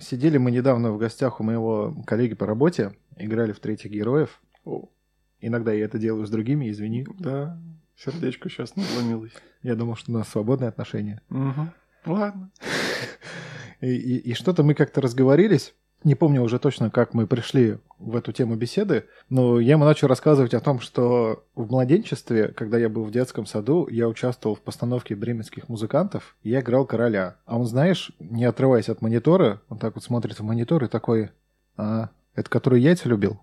Сидели мы недавно в гостях у моего коллеги по работе, играли в третьих героев. О, Иногда я это делаю с другими, извини. да, сердечко сейчас надломилось. Я думал, что у нас свободные отношения. Угу. Ладно. И, и- и что-то мы как-то разговорились. Не помню уже точно, как мы пришли в эту тему беседы, но я ему начал рассказывать о том, что в младенчестве, когда я был в детском саду, я участвовал в постановке бременских музыкантов, и я играл короля. А он, знаешь, не отрываясь от монитора, он так вот смотрит в монитор и такой, а, это который яйца любил?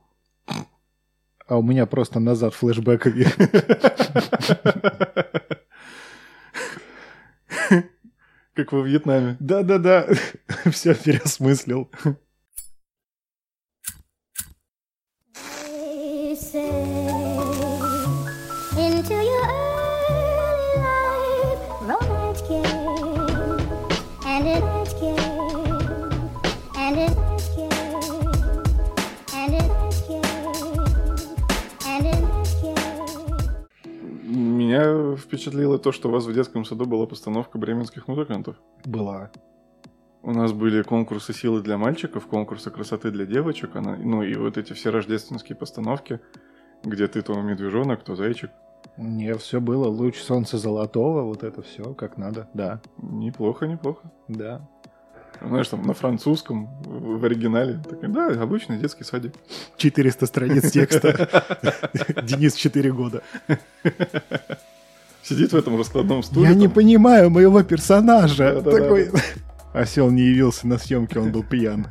А у меня просто назад флешбековые. Как во Вьетнаме. Да-да-да, все переосмыслил. Впечатлило то, что у вас в детском саду была постановка бременских музыкантов. Была. У нас были конкурсы силы для мальчиков, конкурсы красоты для девочек, она, ну и вот эти все рождественские постановки, где ты то медвежонок, то зайчик. Не, все было. Луч солнца золотого, вот это все как надо. Да, Неплохо, неплохо. да. Знаешь, там на французском, в оригинале. Такой, да, обычный детский садик. 400 страниц текста. Денис 4 года. Сидит в этом раскладном стуле. Я не там, понимаю моего персонажа. Да-да-да. Такой... Осел не явился на съемке, он был пьян.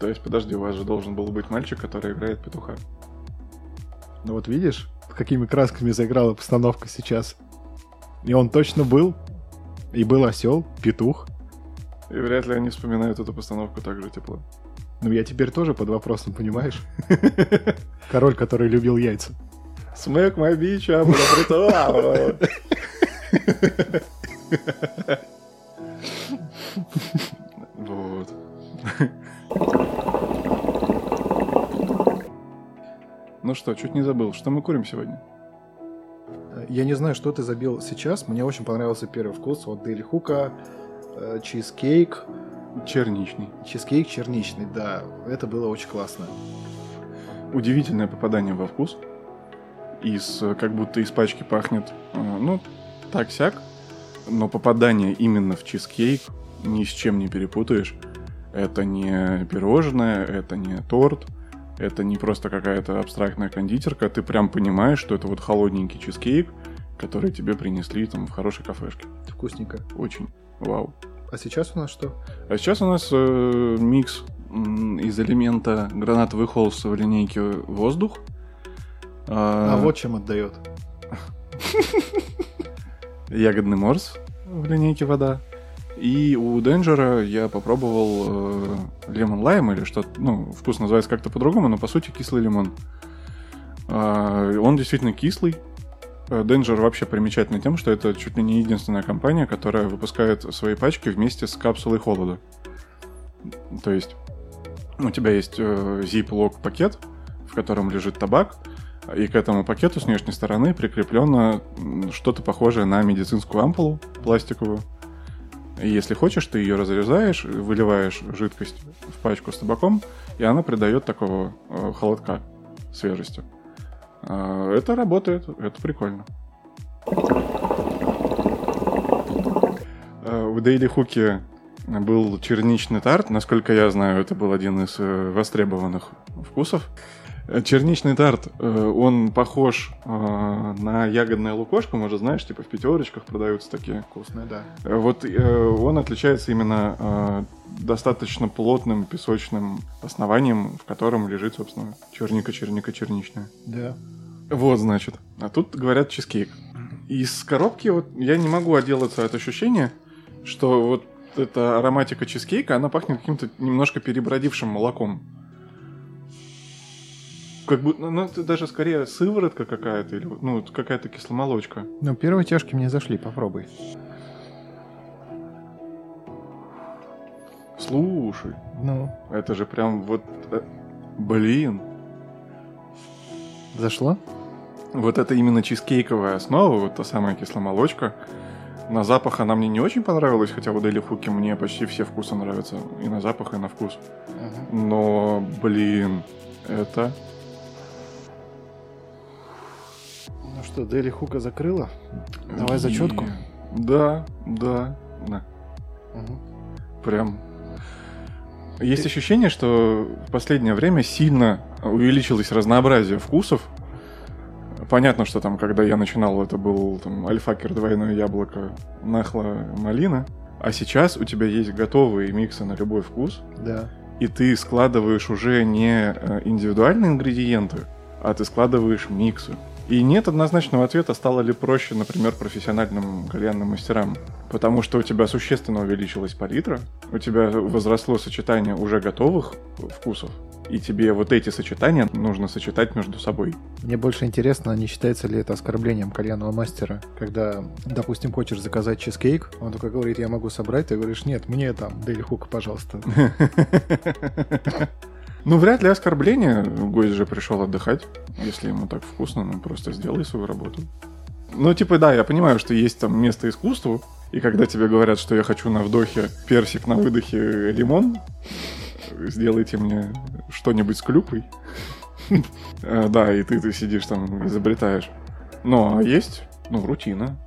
То есть, подожди, у вас же должен был быть мальчик, который играет петуха. Ну вот видишь, какими красками заиграла постановка сейчас. И он точно был. И был осел, петух. И вряд ли они вспоминают эту постановку так же тепло. Ну я теперь тоже под вопросом, понимаешь? Король, который любил яйца. Смэк мой бич, а буду Вот. Ну что, чуть не забыл, что мы курим сегодня? Я не знаю, что ты забил сейчас. Мне очень понравился первый вкус от Дели Хука. э, Чизкейк. Черничный. Чизкейк черничный, да. Это было очень классно. Удивительное попадание во вкус. Из, э, как будто из пачки пахнет, э, ну, так-сяк. Но попадание именно в чизкейк ни с чем не перепутаешь. Это не пирожное, это не торт, это не просто какая-то абстрактная кондитерка. Ты прям понимаешь, что это вот холодненький чизкейк, который тебе принесли там в хорошей кафешке. Вкусненько. Очень вау. А сейчас у нас что? А сейчас у нас э, микс из элемента гранатовый холст в линейке воздух. А, вот чем отдает. ягодный морс в линейке вода. И у Денджера я попробовал лемон лайм или что-то, ну, вкус называется как-то по-другому, но по сути кислый лимон. А, Он действительно кислый. Денджер вообще примечательный тем, что это чуть ли не единственная компания, которая выпускает свои пачки вместе с капсулой холода. То есть у тебя есть э, zip-лок пакет, в котором лежит табак, и к этому пакету с внешней стороны прикреплено что-то похожее на медицинскую ампулу пластиковую. И если хочешь, ты ее разрезаешь, выливаешь жидкость в пачку с табаком, и она придает такого э, холодка свежести. А, Это работает, это прикольно. Э, В Daily Hook был черничный тарт. Насколько я знаю, это был один из э, востребованных вкусов. Черничный тарт, э, он похож э, на ягодное лукошко, может, знаешь, типа в пятерочках продаются такие. Вкусное, да. Э, Вот он отличается именно достаточно плотным песочным основанием, в котором лежит, собственно, черника, черника, черничная. Да. Вот, значит. А тут говорят чизкейк. Из коробки вот я не могу отделаться от ощущения, что вот эта ароматика чизкейка, она пахнет каким-то немножко перебродившим молоком. Как будто, ну, это даже скорее сыворотка какая-то, или ну, какая-то кисломолочка. Ну, первые тяжки мне зашли, попробуй. Слушай, Ну, это же прям вот... э, Блин. зашло? Вот это именно чизкейковая основа, вот та самая кисломолочка, На запах она мне не очень понравилась, хотя у Дели Хуки мне почти все вкусы нравятся. И на запах, и на вкус. Но, блин, это... Ну что, Дели Хука закрыла? Давай зачетку. Да, да, да. Мгм. Прям. Есть ощущение, что в последнее время сильно увеличилось разнообразие вкусов. Понятно, что там, когда я начинал, это был там альфакер, двойное яблоко, нахла, малина. А сейчас у тебя есть готовые миксы на любой вкус, Да. и ты складываешь уже не э, индивидуальные ингредиенты, а ты складываешь миксы. И нет однозначного ответа, стало ли проще, например, профессиональным кальянным мастерам. Потому что у тебя существенно увеличилась палитра, у тебя возросло сочетание уже готовых вкусов, и тебе вот эти сочетания нужно сочетать между собой. Мне больше интересно, не считается ли это оскорблением кальянного мастера, когда, допустим, хочешь заказать чизкейк, он только говорит, я могу собрать, ты говоришь, нет, мне там Дели Хука, пожалуйста. Ну, вряд ли оскорбление. Гость же пришел отдыхать. Если ему так вкусно, ну просто сделай свою работу. Ну, типа, да, я понимаю, что есть там место искусству, и когда тебе говорят, что я хочу на вдохе персик, на выдохе лимон, сделайте мне что-нибудь с клюквой. Э, Да, и ты, ты сидишь там, изобретаешь. Ну, а есть, ну, рутина.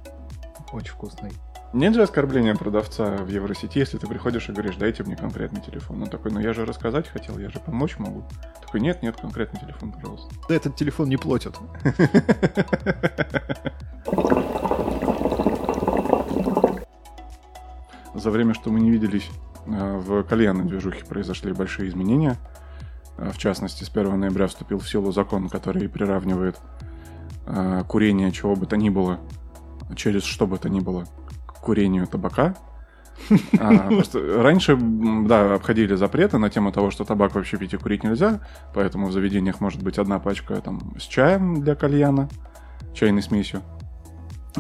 Очень вкусный. Нет же оскорбления продавца в Евросети, если ты приходишь и говоришь, дайте мне конкретный телефон. Он такой, ну я же рассказать хотел, я же помочь могу. Такой, нет, нет, конкретный телефон, пожалуйста. Да этот телефон не платят. За время, что мы не виделись, э, в кальянной движухе произошли большие изменения. Э, В частности, с 1 ноября вступил в силу закон, который приравнивает э, курение чего бы то ни было, через что бы то ни было, курению табака. А, раньше, да, обходили запреты на тему того, что табак вообще пить и курить нельзя, поэтому в заведениях может быть одна пачка там с чаем для кальяна, чайной смесью,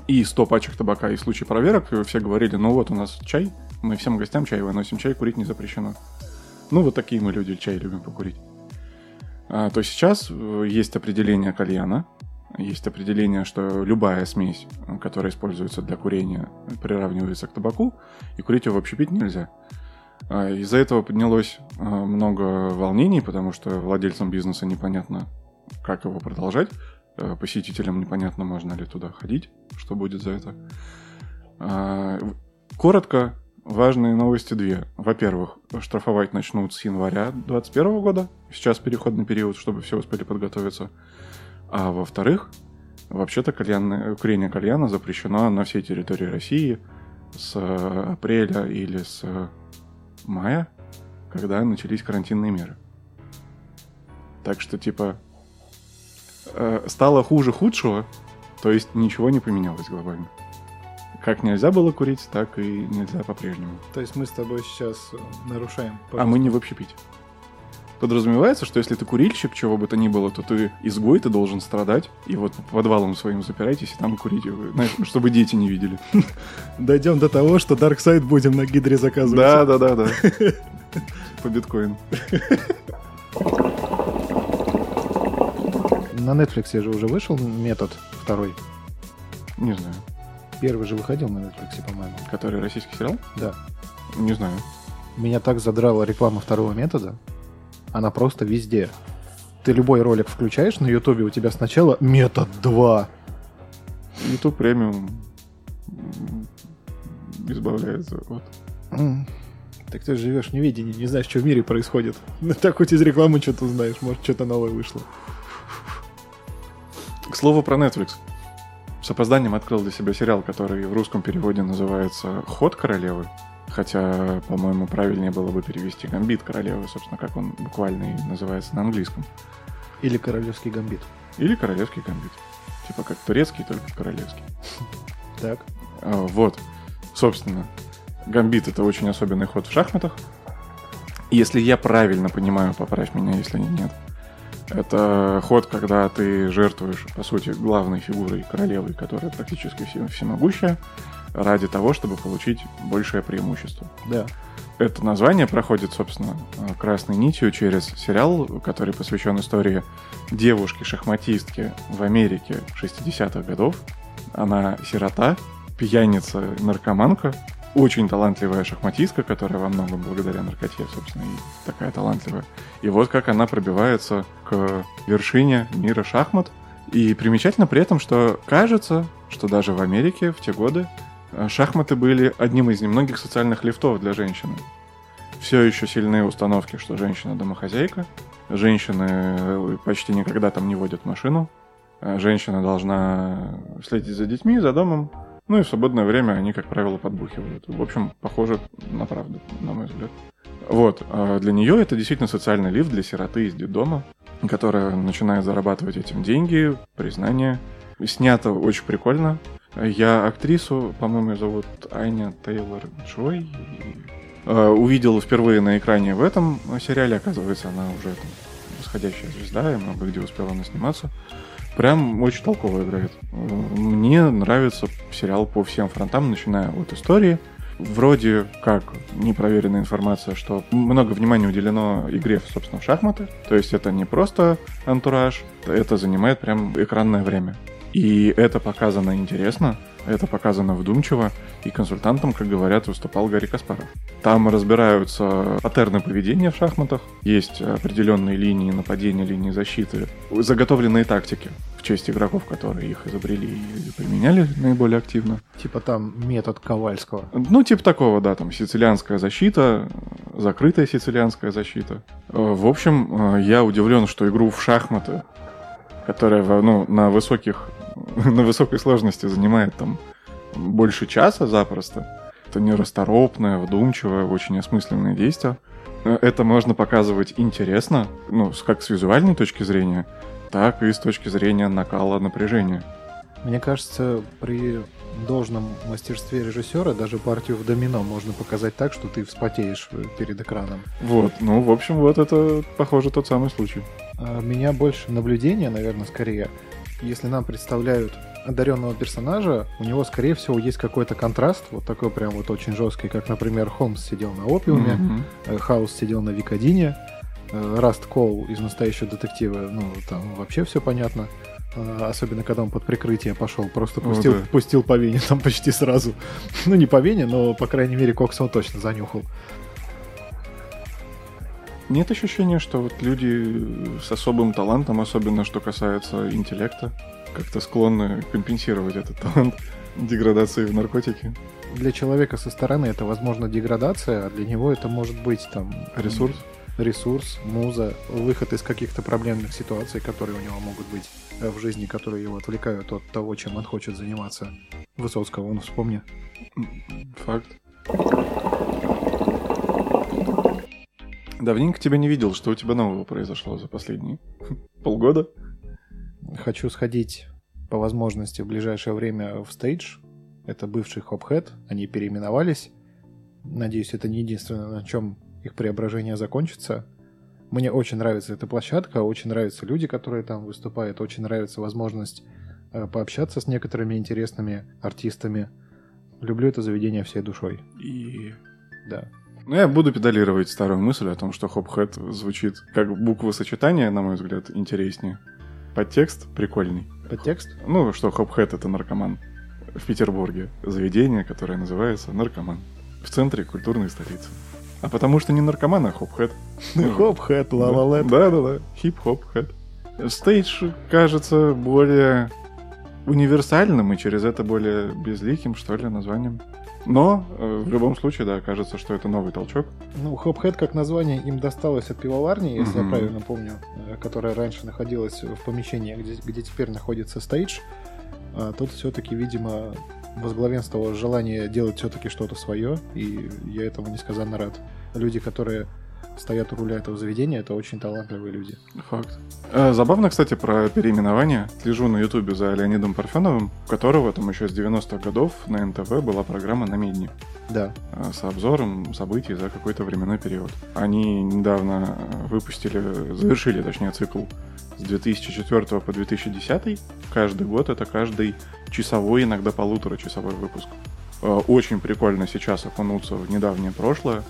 и 100 пачек табака. И в случае проверок все говорили, ну вот у нас чай, мы всем гостям чай выносим, чай курить не запрещено. Ну вот такие мы люди, чай любим покурить. А, то сейчас э, есть определение кальяна, есть определение, что любая смесь, которая используется для курения, приравнивается к табаку, и курить ее вообще пить нельзя. А, Из-за этого поднялось э, много волнений, потому что владельцам бизнеса непонятно, как его продолжать. Э, Посетителям непонятно, можно ли туда ходить, что будет за это. А, Коротко, важные новости две. Во-первых, штрафовать начнут с января 2021 года. Сейчас переходный период, чтобы все успели подготовиться. А во-вторых, вообще-то кальянное- курение кальяна запрещено на всей территории России с э, апреля или с мая, когда начались карантинные меры. Так что, типа, э, стало хуже худшего, то есть ничего не поменялось глобально. Как нельзя было курить, так и нельзя по-прежнему. То есть мы с тобой сейчас нарушаем. А мы не в общепите. Подразумевается, что если ты курильщик, чего бы то ни было, то ты изгой, ты должен страдать, и вот по подвалам своим запирайтесь и там курите, знаешь, чтобы дети не видели. Дойдем до того, что Darkseid будем на гидре заказывать. Да, да, да, да. По биткоину. На Netflix же уже вышел метод второй. Не знаю. Первый же выходил на Netflix, по-моему. Который российский сериал? Да. Не знаю. Меня так задрала реклама второго метода. Она просто везде. Ты любой ролик включаешь на Ютубе, у тебя сначала метод 2. YouTube премиум избавляется от... Так ты живешь в неведении, не знаешь, что в мире происходит. Ну, Так хоть из рекламы что-то узнаешь, может, что-то новое вышло. К слову про Netflix. С опозданием открыл для себя сериал, который в русском переводе называется «Ход королевы». Хотя, по-моему, правильнее было бы перевести «Гамбит королевы», собственно, как он буквально и называется на английском. Или королевский гамбит. Или «Королевский гамбит». Типа как турецкий, только королевский. Так. А, Вот. Собственно, гамбит — это очень особенный ход в шахматах. Если я правильно понимаю, поправь меня, если нет. Это ход, когда ты жертвуешь, по сути, главной фигурой королевой, которая практически все- всемогущая, ради того, чтобы получить большее преимущество. Да. Это название проходит, собственно, красной нитью через сериал, который посвящен истории девушки-шахматистки в Америке 60-х годов. Она сирота, пьяница-наркоманка, очень талантливая шахматистка, которая во многом благодаря наркоте, собственно, и такая талантливая. И вот как она пробивается к вершине мира шахмат. И примечательно при этом, что кажется, что даже в Америке в те годы шахматы были одним из немногих социальных лифтов для женщины. Все еще сильные установки, что женщина домохозяйка, женщины э, почти никогда там не водят машину, э, женщина должна следить за детьми, за домом, ну и в свободное время они, как правило, подбухивают. В общем, похоже на правду, на мой взгляд. Вот, а для нее это действительно социальный лифт для сироты из детдома, которая начинает зарабатывать этим деньги, признание. Снято очень прикольно. Я актрису, по-моему, зовут Аня Тейлор Джой. Э, Увидел впервые на экране в этом сериале. Оказывается, она уже там, восходящая звезда, и много где успела она сниматься. Прям очень толково играет. Мне нравится сериал по всем фронтам, начиная от истории. Вроде как непроверенная информация, что много внимания уделено игре, собственно, в шахматы. То есть это не просто антураж, это занимает прям экранное время. И это показано интересно, это показано вдумчиво, и консультантом, как говорят, выступал Гарри Каспаров. Там разбираются паттерны поведения в шахматах, есть определенные линии нападения, линии защиты, заготовленные тактики в честь игроков, которые их изобрели и применяли наиболее активно. Типа там метод Ковальского. Ну, типа такого, да, там сицилианская защита, закрытая сицилианская защита. Э, В общем, э, я удивлен, что игру в шахматы, которая ну, на высоких на высокой сложности занимает там больше часа запросто. Это нерасторопное, вдумчивое, очень осмысленное действие. Э, Это можно показывать интересно, ну, как с визуальной точки зрения, так и с точки зрения накала напряжения. Мне кажется, при должном мастерстве режиссера даже партию в домино можно показать так, что ты вспотеешь э, перед экраном. Вот, ну, в общем, вот это, похоже, тот самый случай. А меня больше наблюдение, наверное, скорее. Если нам представляют одаренного персонажа, у него, скорее всего, есть какой-то контраст, вот такой прям вот очень жесткий, как, например, Холмс сидел на опиуме, э, Хаус сидел на Викодине, э, Раст Коул из настоящего детектива, ну, там вообще все понятно. А, Особенно, когда он под прикрытие пошел, просто пустил, да. пустил по вене там почти сразу. Ну, не по вене, но, по крайней мере, Кокс он точно занюхал. Нет ощущения, что вот люди с особым талантом, особенно что касается интеллекта, как-то склонны компенсировать этот талант деградации в наркотики? Для человека со стороны это, возможно, деградация, а для него это может быть там Ресурс? ресурс, муза, выход из каких-то проблемных ситуаций, которые у него могут быть э, в жизни, которые его отвлекают от того, чем он хочет заниматься. Высоцкого, он вспомни. Факт. Давненько тебя не видел, что у тебя нового произошло за последние полгода. Хочу сходить по возможности в ближайшее время в стейдж. Это бывший Хопхед, они переименовались. Надеюсь, это не единственное, на чем их преображение закончится. Мне очень нравится эта площадка, очень нравятся люди, которые там выступают, очень нравится возможность э, пообщаться с некоторыми интересными артистами. Люблю это заведение всей душой. И... Да. Ну, я буду педалировать старую мысль о том, что хопхэт звучит как буква сочетания, на мой взгляд, интереснее. Подтекст прикольный. Подтекст? Ну, что хопхэт — это наркоман. В Петербурге заведение, которое называется «Наркоман». В центре культурной столицы. А потому что не наркоман, а хопхэт. Хопхед, ла-ла-лэнд. Да-да-да, хип-хоп хэт. Стейдж кажется более универсальным и через это более безликим, что ли, названием. Но э, в любом случае, да, кажется, что это новый толчок. Ну, Хопхед как название им досталось от пивоварни, если Мгм. я правильно помню, э, которая раньше находилась в помещении, где, где теперь находится стейдж. А тут все-таки, видимо, возглавенствовало желание делать все-таки что-то свое, и я этому несказанно рад. Люди, которые стоят у руля этого заведения, это очень талантливые люди. Факт. Э, Забавно, кстати, про переименование. Слежу на Ютубе за Леонидом Парфеновым, у которого там еще с 90-х годов на НТВ была программа «На медне». Да. э, с обзором событий за какой-то временной период. Они недавно э, выпустили, завершили, точнее, цикл с 2004 по 2010. Каждый год это каждый часовой, иногда полуторачасовой выпуск. Очень прикольно сейчас окунуться в недавнее прошлое.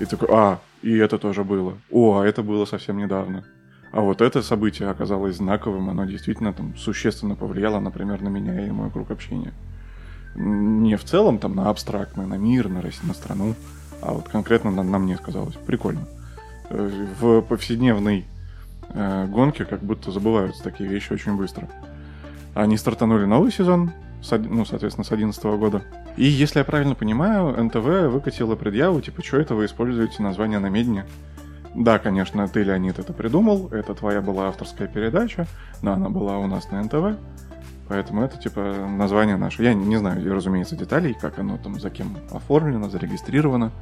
И такой, а, и это тоже было. О, а это было совсем недавно. А вот это событие оказалось знаковым, оно действительно там существенно повлияло, например, на меня и мой круг общения. Не в целом там на абстрактное, на мир, на, Россию, на страну, а вот конкретно на, на мне сказалось. Прикольно. В повседневной э, гонке как будто забываются такие вещи очень быстро. Они стартанули новый сезон, ну, соответственно, с 2011 года. И, если я правильно понимаю, НТВ выкатила предъяву, типа, что это вы используете название на медне? Да, конечно, ты, Леонид, это придумал, это твоя была авторская передача, но она была у нас на НТВ, поэтому это, типа, название наше. Я не знаю, разумеется, деталей, как оно там, за кем оформлено, зарегистрировано,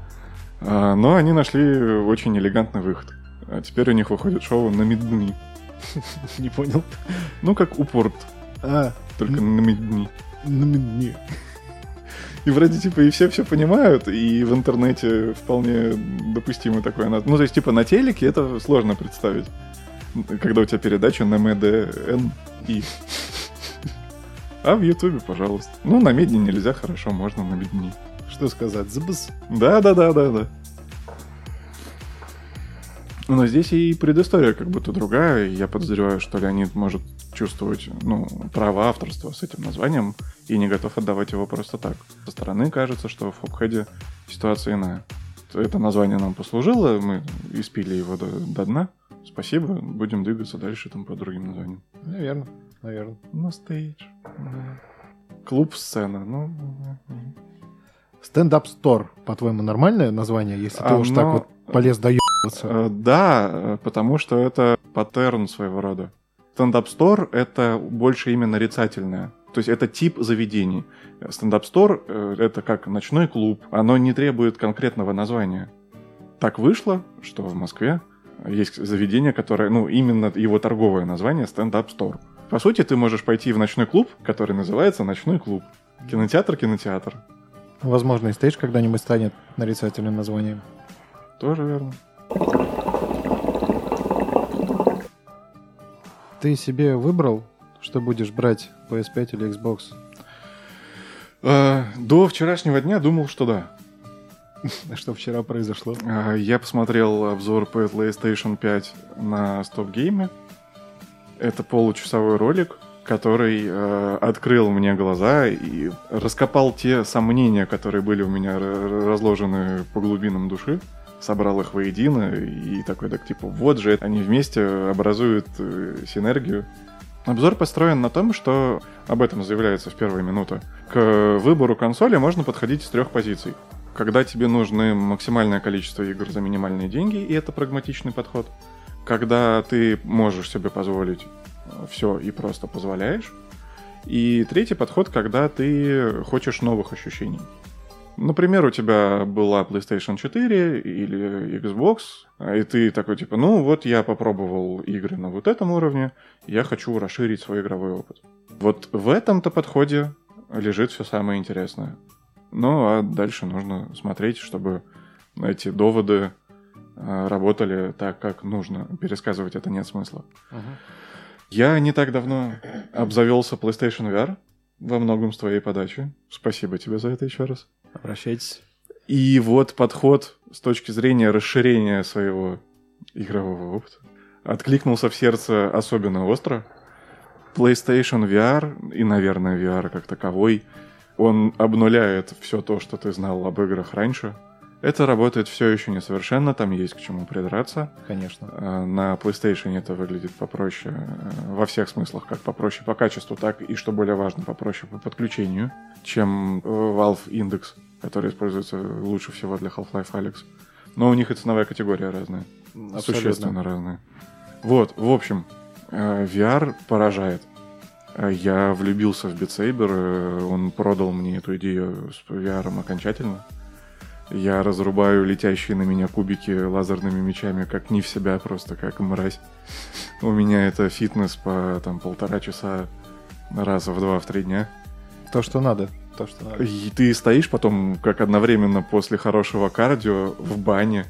А, но они нашли очень элегантный выход. А теперь у них выходит шоу на медни. Не понял. Ну, как упорт, А, только на медни. на медне. И вроде, типа, и все все понимают, и в интернете вполне допустимо такое. Ну, то есть, типа, на телеке это сложно представить. Когда у тебя передача на МДНИ. А в Ютубе, пожалуйста. Ну, на медне нельзя, хорошо, можно на медни. Что сказать? Забыс. Да, да, да, да, да. Но здесь и предыстория как будто другая. Я подозреваю, что Леонид может чувствовать ну, право авторства с этим названием и не готов отдавать его просто так. Со стороны кажется, что в Хопхеде ситуация иная. Это название нам послужило, мы испили его до, до дна. Спасибо, будем двигаться дальше там по другим названиям. Наверное, наверное. На стейдж. Клуб-сцена. Ну, Стендап Стор, по-твоему, нормальное название, если ты А, уж так вот полез доебываться? Э, Да, э, потому что это паттерн своего рода. Стендап-стор — это больше именно нарицательное. То есть это тип заведений. Стендап-стор э, — это как ночной клуб. Оно не требует конкретного названия. Так вышло, что в Москве есть заведение, которое, ну, именно его торговое название — стендап-стор. По сути, ты можешь пойти в ночной клуб, который называется ночной клуб. Кинотеатр, кинотеатр. Возможно, и стейдж когда-нибудь станет нарицательным названием. Тоже верно. Ты себе выбрал, что будешь брать PS5 или Xbox? Э, До вчерашнего дня думал, что да. Что вчера произошло? А, Я посмотрел обзор по PlayStation 5 на Stop Game. Это получасовой ролик, который э, открыл мне глаза и раскопал те сомнения, которые были у меня разложены по глубинам души, собрал их воедино и такой, так типа, вот же они вместе образуют э, синергию. Обзор построен на том, что об этом заявляется в первые минуты. К выбору консоли можно подходить с трех позиций когда тебе нужны максимальное количество игр за минимальные деньги, и это прагматичный подход. Когда ты можешь себе позволить все и просто позволяешь. И третий подход, когда ты хочешь новых ощущений. Например, у тебя была PlayStation 4 или Xbox, и ты такой типа, ну вот я попробовал игры на вот этом уровне, я хочу расширить свой игровой опыт. Вот в этом-то подходе лежит все самое интересное. Ну, а дальше нужно смотреть, чтобы эти доводы э, работали так, как нужно. Пересказывать это нет смысла. Я не так давно обзавелся PlayStation VR во многом с твоей подачи. Спасибо тебе за это еще раз. Обращайтесь. И вот подход с точки зрения расширения своего игрового опыта откликнулся в сердце особенно остро. PlayStation VR и, наверное, VR как таковой, он обнуляет все то, что ты знал об играх раньше. Это работает все еще несовершенно, там есть к чему придраться. Конечно. Э, На PlayStation это выглядит попроще э, во всех смыслах, как попроще по качеству, так и, что более важно, попроще по подключению, чем э, Valve Index, который используется лучше всего для Half-Life Alyx. Но у них и ценовая категория разная, существенно разная. Вот, в общем, VR поражает. Я влюбился в Beat Saber, он продал мне эту идею с VR окончательно. Я разрубаю летящие на меня кубики лазерными мечами, как не в себя, просто как мразь. У меня это фитнес по там полтора часа раза в два, в три дня. То, что надо. То, что надо. И ты стоишь потом, как одновременно после хорошего кардио, в бане,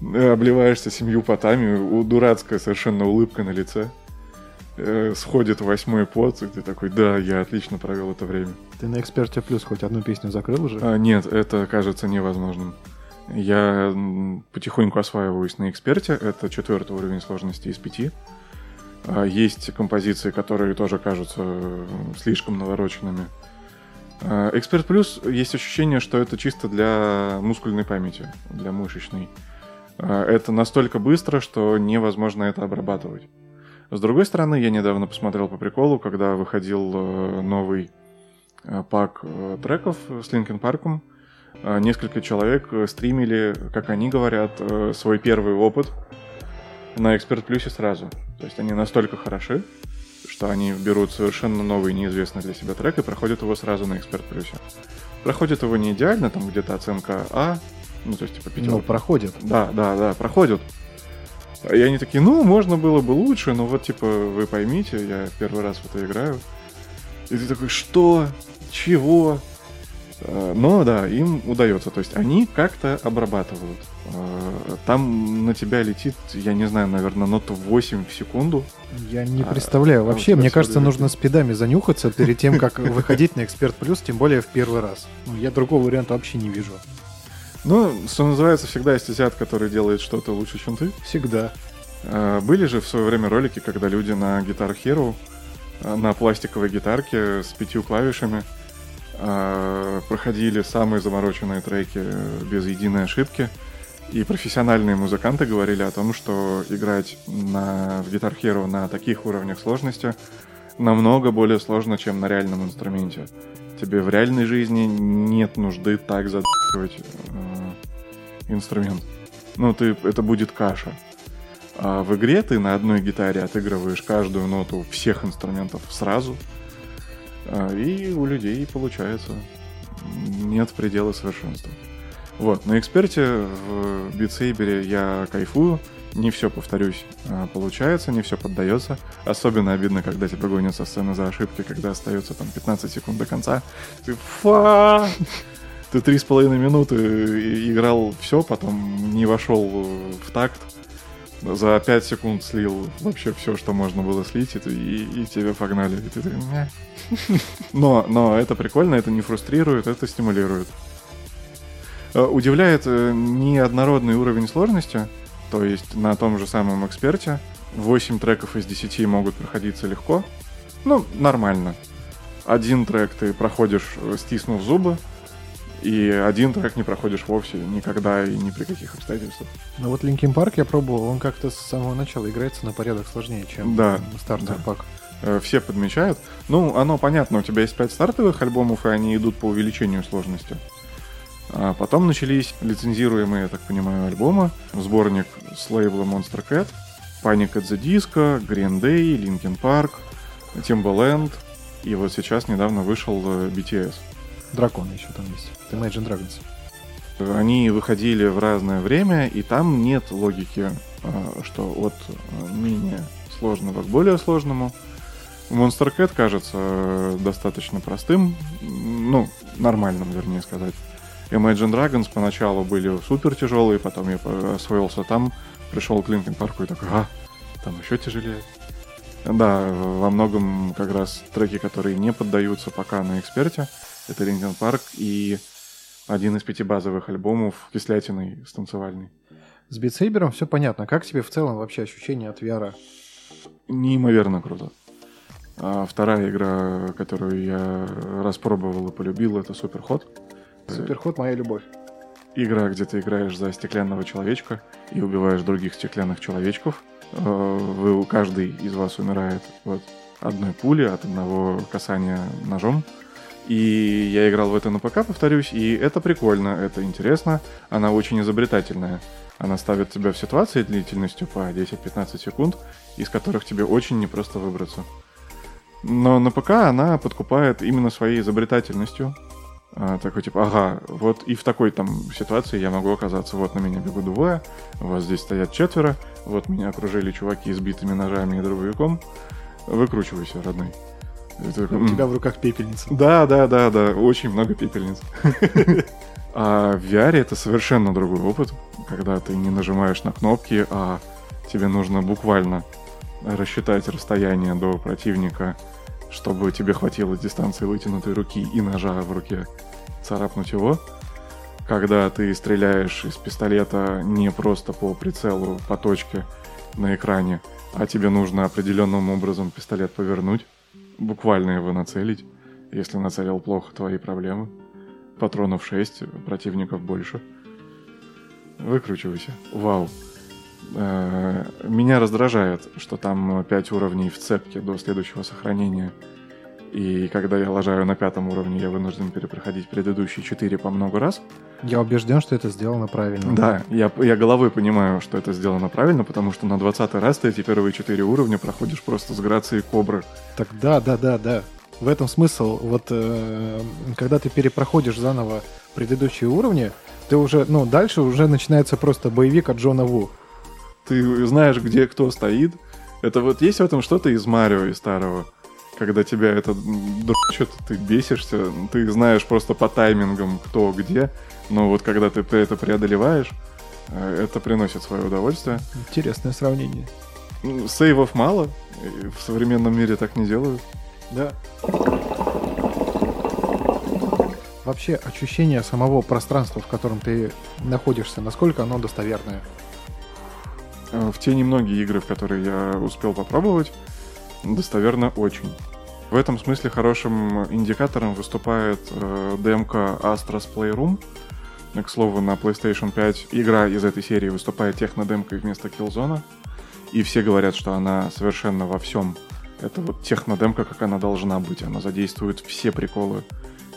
обливаешься семью потами, у- дурацкая совершенно улыбка на лице. Э, Сходит восьмой пот, и ты такой, да, я отлично провел это время. Ты на Эксперте Плюс хоть одну песню закрыл уже? А, нет, это кажется невозможным. Я потихоньку осваиваюсь на эксперте. Это четвертый уровень сложности из пяти. А, Есть композиции, которые тоже кажутся слишком навороченными. А, Эксперт Плюс есть ощущение, что это чисто для мускульной памяти, для мышечной. А, Это настолько быстро, что невозможно это обрабатывать. С другой стороны, я недавно посмотрел по приколу, когда выходил э, новый э, пак э, треков с Линкен Парком. Несколько человек стримили, как они говорят, свой первый опыт на Эксперт Плюсе сразу. То есть они настолько хороши, что они берут совершенно новый, неизвестный для себя трек и проходят его сразу на Эксперт Плюсе. Проходят его не идеально, там где-то оценка А, ну то есть типа Ну, пятерка. проходит. Да, да, да, проходят. И они такие, ну, можно было бы лучше, но вот, типа, вы поймите, я первый раз в это играю. И ты такой, что? Чего? Э, Но да, им удается. То есть они как-то обрабатывают. Э, Там на тебя летит, я не знаю, наверное, ноту 8 в секунду. Я не А, представляю. а Вообще, мне кажется, нужно спидами занюхаться перед тем, как выходить на Эксперт Плюс, тем более в первый раз. Ну, я другого варианта вообще не вижу. Ну, что называется, всегда есть азиат, который делает что-то лучше, чем ты. Всегда. Э, Были же в свое время ролики, когда люди на Guitar Hero, э, на пластиковой гитарке с пятью клавишами э, проходили самые замороченные треки э, без единой ошибки. И профессиональные музыканты говорили о том, что играть на, в Guitar Hero на таких уровнях сложности намного более сложно, чем на реальном инструменте. Тебе в реальной жизни нет нужды так задавать инструмент. Ну, ты, это будет каша. А в игре ты на одной гитаре отыгрываешь каждую ноту всех инструментов сразу. А, И у людей получается нет предела совершенства. Вот, на эксперте в битсейбере я кайфую. Не все, повторюсь, а, получается, не все поддается. Особенно обидно, когда тебя гонят со сцены за ошибки, когда остается там 15 секунд до конца. Ты фа! Ты три с половиной минуты и- играл все, потом не вошел в такт. За 5 секунд слил вообще все, что можно было слить, и, ты- и, и тебя погнали. И ты «Мя». но, но это прикольно, это не фрустрирует, это стимулирует. Э, Удивляет э, неоднородный уровень сложности, то есть на том же самом эксперте 8 треков из 10 могут проходиться легко, ну, нормально. Один трек ты проходишь, э, стиснув зубы, и один трек не проходишь вовсе никогда и ни при каких обстоятельствах. Но вот Linkin Park я пробовал, он как-то с самого начала играется на порядок сложнее, чем Да, стартер да. пак. Э, Все подмечают. Ну, оно понятно, у тебя есть 5 стартовых альбомов, и они идут по увеличению сложности. А потом начались лицензируемые, я так понимаю, альбомы. Сборник с лейбла Monster Cat, Panic at the Disco, Green Day, Linkin Park, Timbaland. И вот сейчас недавно вышел э, BTS. Дракон еще там есть. Imagine Dragons. Они выходили в разное время, и там нет логики, э, что от э, менее сложного к более сложному. Monster Cat кажется э, достаточно простым, ну, нормальным, вернее сказать. Imagine Dragons поначалу были супер тяжелые, потом я освоился там, пришел к Linkin Park у и такой, а, там еще тяжелее. Да, во многом как раз треки, которые не поддаются пока на эксперте, это Linkin Park и один из пяти базовых альбомов кислятиной с танцевальной. С Beat Saber ом все понятно. Как тебе в целом вообще ощущение от VR? Неимоверно круто. А вторая игра, которую я распробовал и полюбил, это Суперход. Суперход моя любовь. Игра, где ты играешь за стеклянного человечка и убиваешь других стеклянных человечков. Э, Вы, каждый из вас умирает от одной пули, от одного касания ножом. И я играл в это на ПК, повторюсь, и это прикольно, это интересно. Она очень изобретательная. Она ставит тебя в ситуации длительностью по 10-15 секунд, из которых тебе очень непросто выбраться. Но на ПК она подкупает именно своей изобретательностью. А, такой типа, ага, вот и в такой там ситуации я могу оказаться. Вот на меня бегут двое, вас здесь стоят четверо, вот меня окружили чуваки с битыми ножами и дробовиком. Выкручивайся, родной. Такой, У «М, тебя в руках пепельница. да, да, да, да, очень много пепельниц. А в VR это совершенно другой опыт, когда ты не нажимаешь на кнопки, а тебе нужно буквально рассчитать расстояние до противника, чтобы тебе хватило дистанции вытянутой руки и ножа в руке царапнуть его. Когда ты стреляешь из пистолета не просто по прицелу, по точке на экране, а тебе нужно определенным образом пистолет повернуть, буквально его нацелить. Если нацелил плохо, твои проблемы. Патронов 6, противников больше. Выкручивайся. Вау. Э, Меня раздражает, что там 5 уровней в цепке до следующего сохранения. И когда я лажаю на пятом уровне, я вынужден перепроходить предыдущие 4 по много раз. Я убежден, что это сделано правильно. Да, я, я головой понимаю, что это сделано правильно, потому что на 20 раз ты эти первые 4 уровня проходишь просто с грацией кобры. Так да, да, да, да. В этом смысл. Вот э, когда ты перепроходишь заново предыдущие уровни, ты уже, ну, дальше уже начинается просто боевик от Джона Ву. Ты знаешь, где кто стоит. Это вот есть в этом что-то из Марио, из старого. Когда тебя это что-то ты бесишься, ты знаешь просто по таймингам, кто где. Но вот когда ты, ты это преодолеваешь, э, это приносит свое удовольствие. Интересное сравнение. Ну, Сейвов мало, в современном мире так не делают. Да. Вообще ощущение самого пространства, в котором ты находишься, насколько оно достоверное? Э, В те немногие игры, в которые я успел попробовать, достоверно очень. В этом смысле хорошим индикатором выступает э, демка Astros Playroom. Э, К слову, на PlayStation 5 игра из этой серии выступает технодемкой вместо Killzone. И все говорят, что она совершенно во всем. Это вот технодемка, как она должна быть. Она задействует все приколы,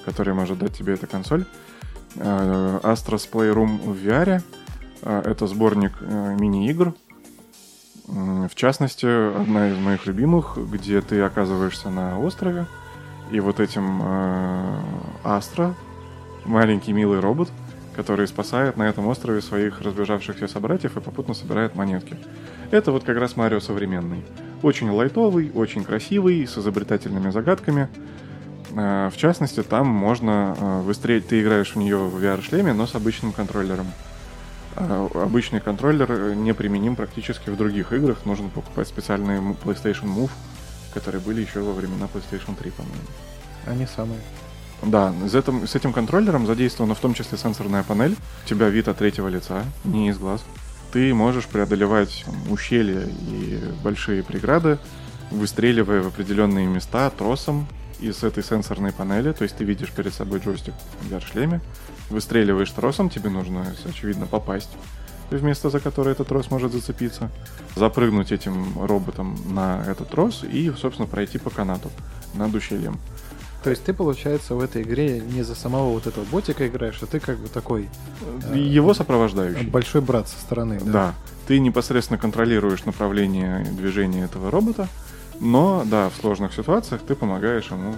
которые может дать тебе эта консоль. Э, Astros Playroom в VR. Э, Это сборник э, мини-игр. В частности, одна из моих любимых, где ты оказываешься на острове, и вот этим э, Астро, маленький милый робот, который спасает на этом острове своих разбежавшихся собратьев и попутно собирает монетки. Это вот как раз Марио современный. Очень лайтовый, очень красивый, с изобретательными загадками. Э, В частности, там можно э, выстрелить, ты играешь в нее в VR-шлеме, но с обычным контроллером. А, Обычный контроллер э, неприменим практически в других играх. Нужно покупать специальные PlayStation Move, которые были еще во времена PlayStation 3, по-моему. Они самые. Да, с этим, с этим контроллером задействована в том числе сенсорная панель. У тебя вид от третьего лица, не из глаз. Ты можешь преодолевать там, ущелья и большие преграды, выстреливая в определенные места тросом из этой сенсорной панели. То есть ты видишь перед собой джойстик в VR-шлеме, выстреливаешь тросом, тебе нужно, очевидно, попасть в место, за которое этот трос может зацепиться, запрыгнуть этим роботом на этот трос и, собственно, пройти по канату над ущельем. То есть ты, получается, в этой игре не за самого вот этого ботика играешь, а ты как бы такой И Его сопровождающий. большой брат со стороны. Да. Ты непосредственно контролируешь направление движения этого робота, но, да, в сложных ситуациях ты помогаешь ему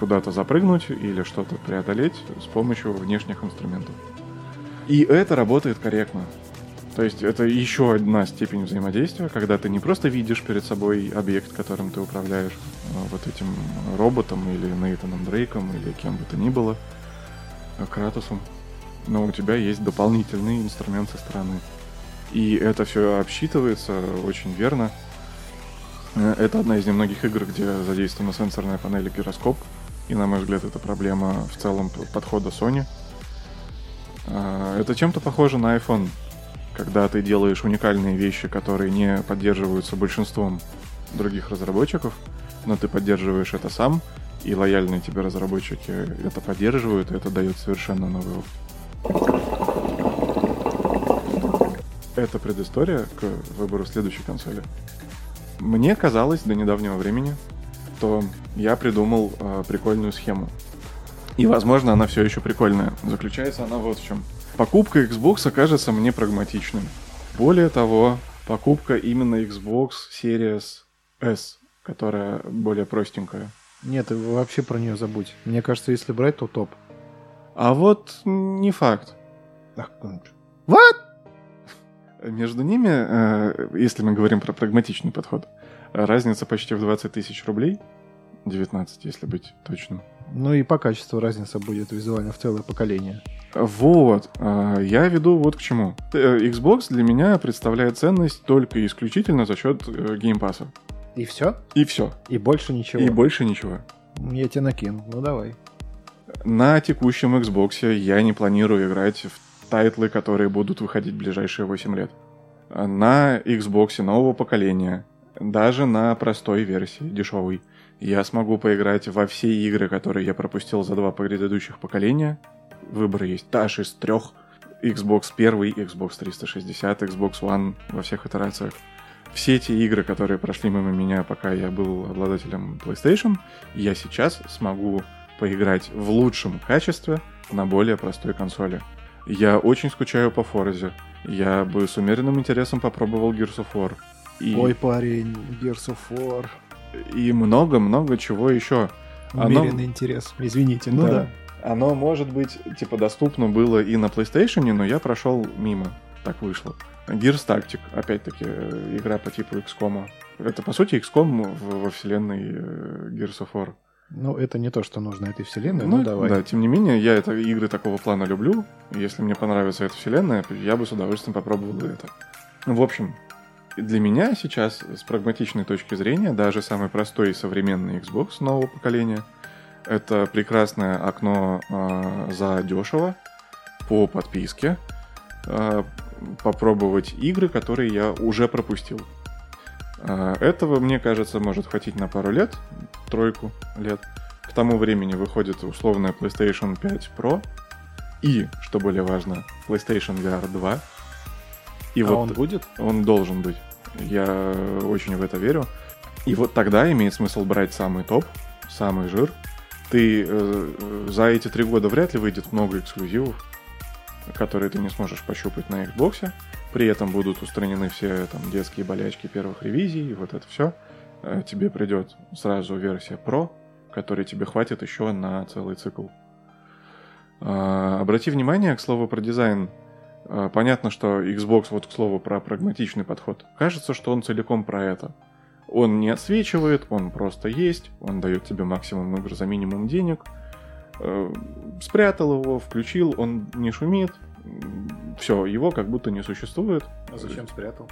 куда-то запрыгнуть или что-то преодолеть с помощью внешних инструментов. И это работает корректно. То есть это еще одна степень взаимодействия, когда ты не просто видишь перед собой объект, которым ты управляешь, а вот этим роботом или Нейтаном Дрейком или кем бы то ни было, а Кратосом, но у тебя есть дополнительный инструмент со стороны. И это все обсчитывается очень верно. Э, Это одна из немногих игр, где задействована сенсорная панель и гироскоп. И, на мой взгляд, это проблема в целом подхода Sony. А, Это чем-то похоже на iPhone, когда ты делаешь уникальные вещи, которые не поддерживаются большинством других разработчиков, но ты поддерживаешь это сам, и лояльные тебе разработчики это поддерживают, и это дает совершенно новый опыт. Это предыстория к выбору следующей консоли. Мне казалось до недавнего времени, что я придумал э, прикольную схему. И, возможно, она все еще прикольная. Заключается она вот в чем. Покупка Xbox окажется мне прагматичным. Более того, покупка именно Xbox Series S, которая более простенькая. Нет, ты вообще про нее забудь. Мне кажется, если брать, то топ. А вот не факт. Вот! Между ними, э, если мы говорим про прагматичный подход, разница почти в 20 тысяч рублей. 19, если быть точным. Ну и по качеству разница будет визуально в целое поколение. Вот, а, я веду вот к чему. Э, Xbox для меня представляет ценность только исключительно за счет э, геймпаса. И все? И все. И больше ничего? И больше ничего. Я тебе накину. Ну давай. На текущем Xbox я не планирую играть в title ы, которые будут выходить в ближайшие 8 лет. На Xbox нового поколения, даже на простой версии, дешевой, Я смогу поиграть во все игры, которые я пропустил за два предыдущих поколения. Выбор есть аж из трех. Xbox 1, Xbox 360, Xbox One во всех итерациях. Все эти игры, которые прошли мимо меня, пока я был обладателем PlayStation, я сейчас смогу поиграть в лучшем качестве на более простой консоли. Я очень скучаю по Форзе. Я бы с умеренным интересом попробовал Gears of War. И, Ой, парень, Gears of War. и много-много чего еще. Оно- Умеренный интерес. Извините, ну да. Оно, может быть, типа, доступно было и на PlayStation, но я прошел мимо. Так вышло. Gears Tactic, опять-таки, э, игра по типу XCOM. Это, по сути, XCOM во вселенной э, Gears of War. Ну, это не то, что нужно этой вселенной, ну, давай. да, тем не менее, я это, игры такого плана люблю. Если мне понравится эта вселенная, я бы с удовольствием попробовал это. В общем, для меня сейчас, с прагматичной точки зрения, даже самый простой и современный Xbox нового поколения это прекрасное окно э, за дешево по подписке э, попробовать игры, которые я уже пропустил. Э, этого, мне кажется, может хватить на пару лет, тройку лет. К тому времени выходит условная PlayStation 5 Pro и, что более важно, PlayStation VR 2. И а вот он будет? он должен быть. Я очень в это верю. И вот тогда имеет смысл брать самый топ, самый жир. Ты э, за эти три года вряд ли выйдет много эксклюзивов, которые ты не сможешь пощупать на Xbox. При этом будут устранены все там детские болячки первых ревизий, вот это все. Тебе придет сразу версия Pro, которой тебе хватит еще на целый цикл. А, Обрати внимание, к слову, про дизайн. А, Понятно, что Xbox, вот к слову, про прагматичный подход. Кажется, что он целиком про это. Он не отсвечивает, он просто есть, он дает тебе максимум игр за минимум денег. Э, Спрятал его, включил, он не шумит. Все, его как будто не существует. А зачем спрятал?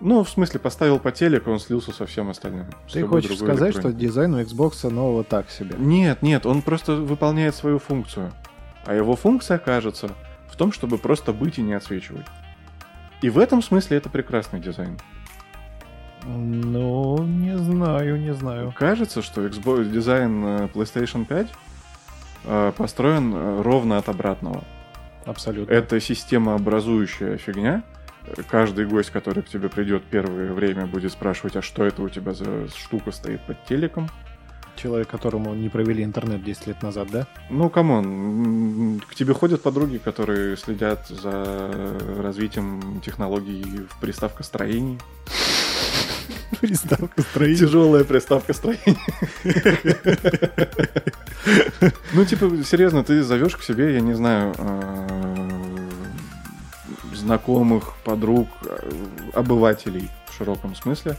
Ну, в смысле, поставил по телеку, он слился со всем остальным. Ты хочешь сказать, что дизайн у Xbox нового так себе? Нет, нет, он просто выполняет свою функцию. А его функция, кажется, в том, чтобы просто быть и не отсвечивать. И в этом смысле это прекрасный дизайн. Ну, не знаю, не знаю. Кажется, что Xbox дизайн э, PlayStation 5 э, построен э, ровно от обратного. Абсолютно. Это системообразующая фигня. Э, Каждый гость, который к тебе придет первое время, будет спрашивать, а что это у тебя за штука стоит под телеком. Человек, которому не провели интернет 10 лет назад, да? Ну, come on, к тебе ходят подруги, которые следят за развитием технологий в приставкостроении. Приставка строитель. Тяжелая приставка строения. Ну, типа, серьезно, ты зовешь к себе, я не знаю, э, знакомых, подруг, э, обывателей в широком смысле,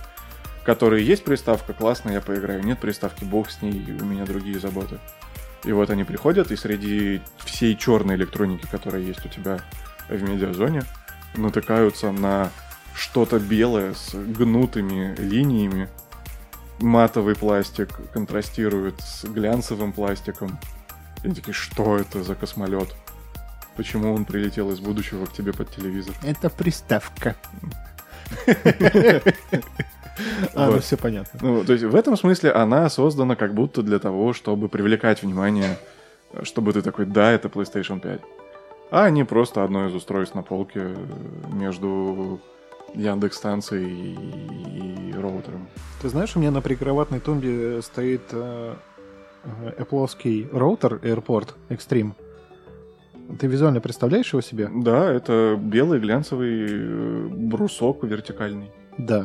которые есть приставка, классно, я поиграю, нет приставки, бог с ней, у меня другие заботы. И вот они приходят, и среди всей черной электроники, которая есть у тебя в медиазоне, натыкаются на что-то белое с гнутыми линиями. Матовый пластик контрастирует с глянцевым пластиком. И такие, что это за космолет? Почему он прилетел из будущего к тебе под телевизор? Это приставка. А, ну все понятно. Ну, то есть в этом смысле она создана как будто для того, чтобы привлекать внимание, чтобы ты такой, да, это PlayStation 5. А не просто одно из устройств на полке между Яндекс станцией и, и роутером. Ты знаешь, у меня на прикроватной тумбе стоит э, э, Apple-овский роутер AirPort Extreme. Ты визуально представляешь его себе? Да, это белый глянцевый э, брусок вертикальный. Да.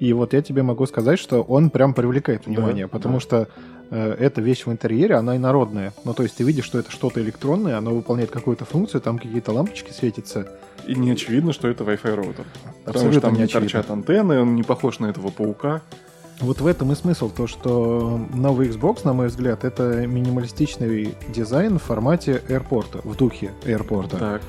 И вот я тебе могу сказать, что он прям привлекает Да, внимание, потому да. что эта вещь в интерьере, она инородная. Ну, то есть ты видишь, что это что-то электронное, оно выполняет какую-то функцию, там какие-то лампочки светятся. И не очевидно, что это Wi-Fi роутер. Потому Абсолютно что там не не торчат антенны, он не похож на этого паука. Вот в этом и смысл, то что новый Xbox, на мой взгляд, это минималистичный дизайн в формате AirPort, в духе AirPort. Так.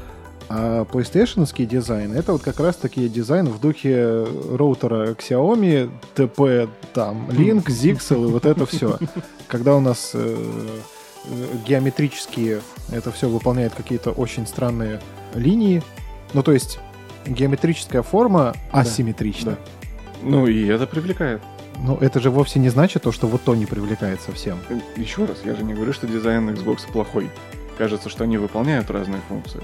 А PlayStation ский дизайн это вот как раз таки дизайн в духе роутера Xiaomi, TP, там, Link, Zixel и вот это все. Когда у нас э, э, геометрические это все выполняет какие-то очень странные линии. Ну, то есть геометрическая форма асимметрична. да. Ну и это привлекает. Ну, это же вовсе не значит то, что вот то не привлекает совсем. Еще раз, я же не говорю, что дизайн Xbox плохой. Кажется, что они выполняют разные функции.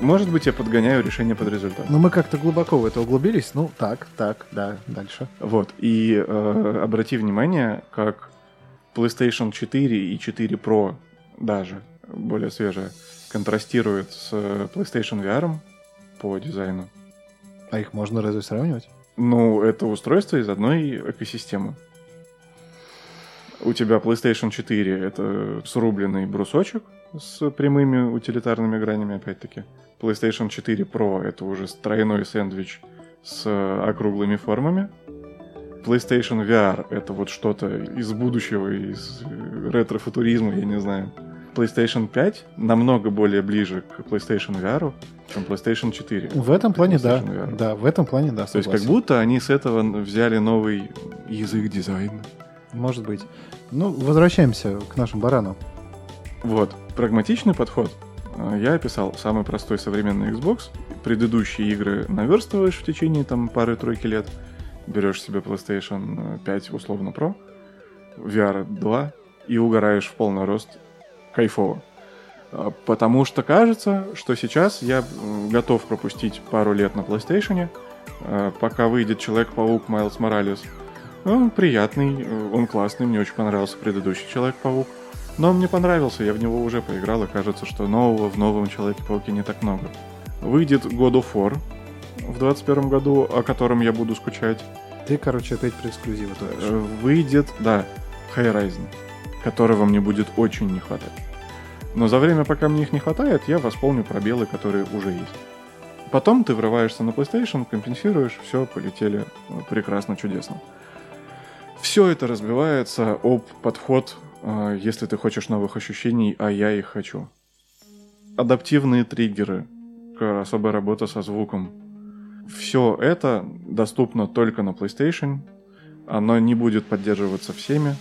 Может быть, я подгоняю решение под результат. Но мы как-то глубоко в это углубились. Ну, так, так, да, дальше. Вот. И э, обрати внимание, как PlayStation 4 и 4 Pro даже, более свежая, контрастирует с PlayStation VR по дизайну. А их можно разве сравнивать? Ну, это устройство из одной экосистемы. У тебя PlayStation 4 это срубленный брусочек с прямыми утилитарными гранями, опять-таки. PlayStation 4 Pro это уже тройной сэндвич с округлыми формами. PlayStation VR это вот что-то из будущего, из э, ретро-футуризма, я не знаю. PlayStation 5 намного более ближе к PlayStation VR, чем PlayStation 4. В этом плане, да. VR. Да, в этом плане, да, То есть как согласен. будто они с этого взяли новый язык дизайна. Может быть. Ну, возвращаемся к нашим баранам. Вот, прагматичный подход. э, Я описал самый простой современный Xbox. Предыдущие игры наверстываешь в течение там пары-тройки лет. Берешь себе PlayStation 5 условно Pro, VR 2 и угораешь в полный рост кайфово. А, Потому что кажется, что сейчас я готов пропустить пару лет на PlayStation, э, пока выйдет Человек-паук Майлз Моралес. Он приятный, э, он классный, мне очень понравился предыдущий Человек-паук. Но он мне понравился, я в него уже поиграл, и кажется, что нового в новом Человеке-пауке не так много. Выйдет God of War в 21 году, о котором я буду скучать. Ты, короче, опять про эксклюзивы топишь. Э, Выйдет, да, Horizon, которого мне будет очень не хватать. Но за время, пока мне их не хватает, я восполню пробелы, которые уже есть. Потом ты врываешься на PlayStation, компенсируешь, все, полетели э, прекрасно, чудесно. Все это разбивается об подход, если ты хочешь новых ощущений, а я их хочу. Адаптивные триггеры, особая работа со звуком. Все это доступно только на PlayStation, оно не будет поддерживаться всеми,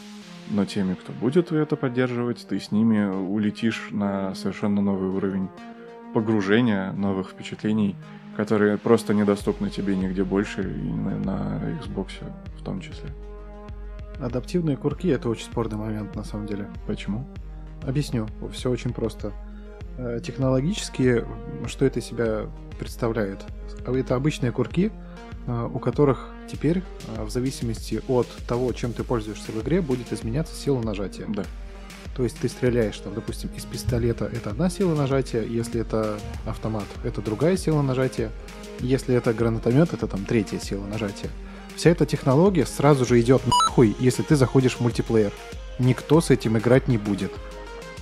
но теми, кто будет это поддерживать, ты с ними улетишь на совершенно новый уровень погружения, новых впечатлений, которые просто недоступны тебе нигде больше, и на, на Xbox в том числе. Адаптивные курки — это очень спорный момент, на самом деле. Почему? Объясню. Все очень просто. Э, Технологически, что это из себя представляет? Это обычные курки, э, у которых теперь, э, в зависимости от того, чем ты пользуешься в игре, будет изменяться сила нажатия. Да. То есть ты стреляешь, там, допустим, из пистолета это одна сила нажатия, если это автомат, это другая сила нажатия, если это гранатомет, это там третья сила нажатия. Вся эта технология сразу же идет нахуй, если ты заходишь в мультиплеер. Никто с этим играть не будет.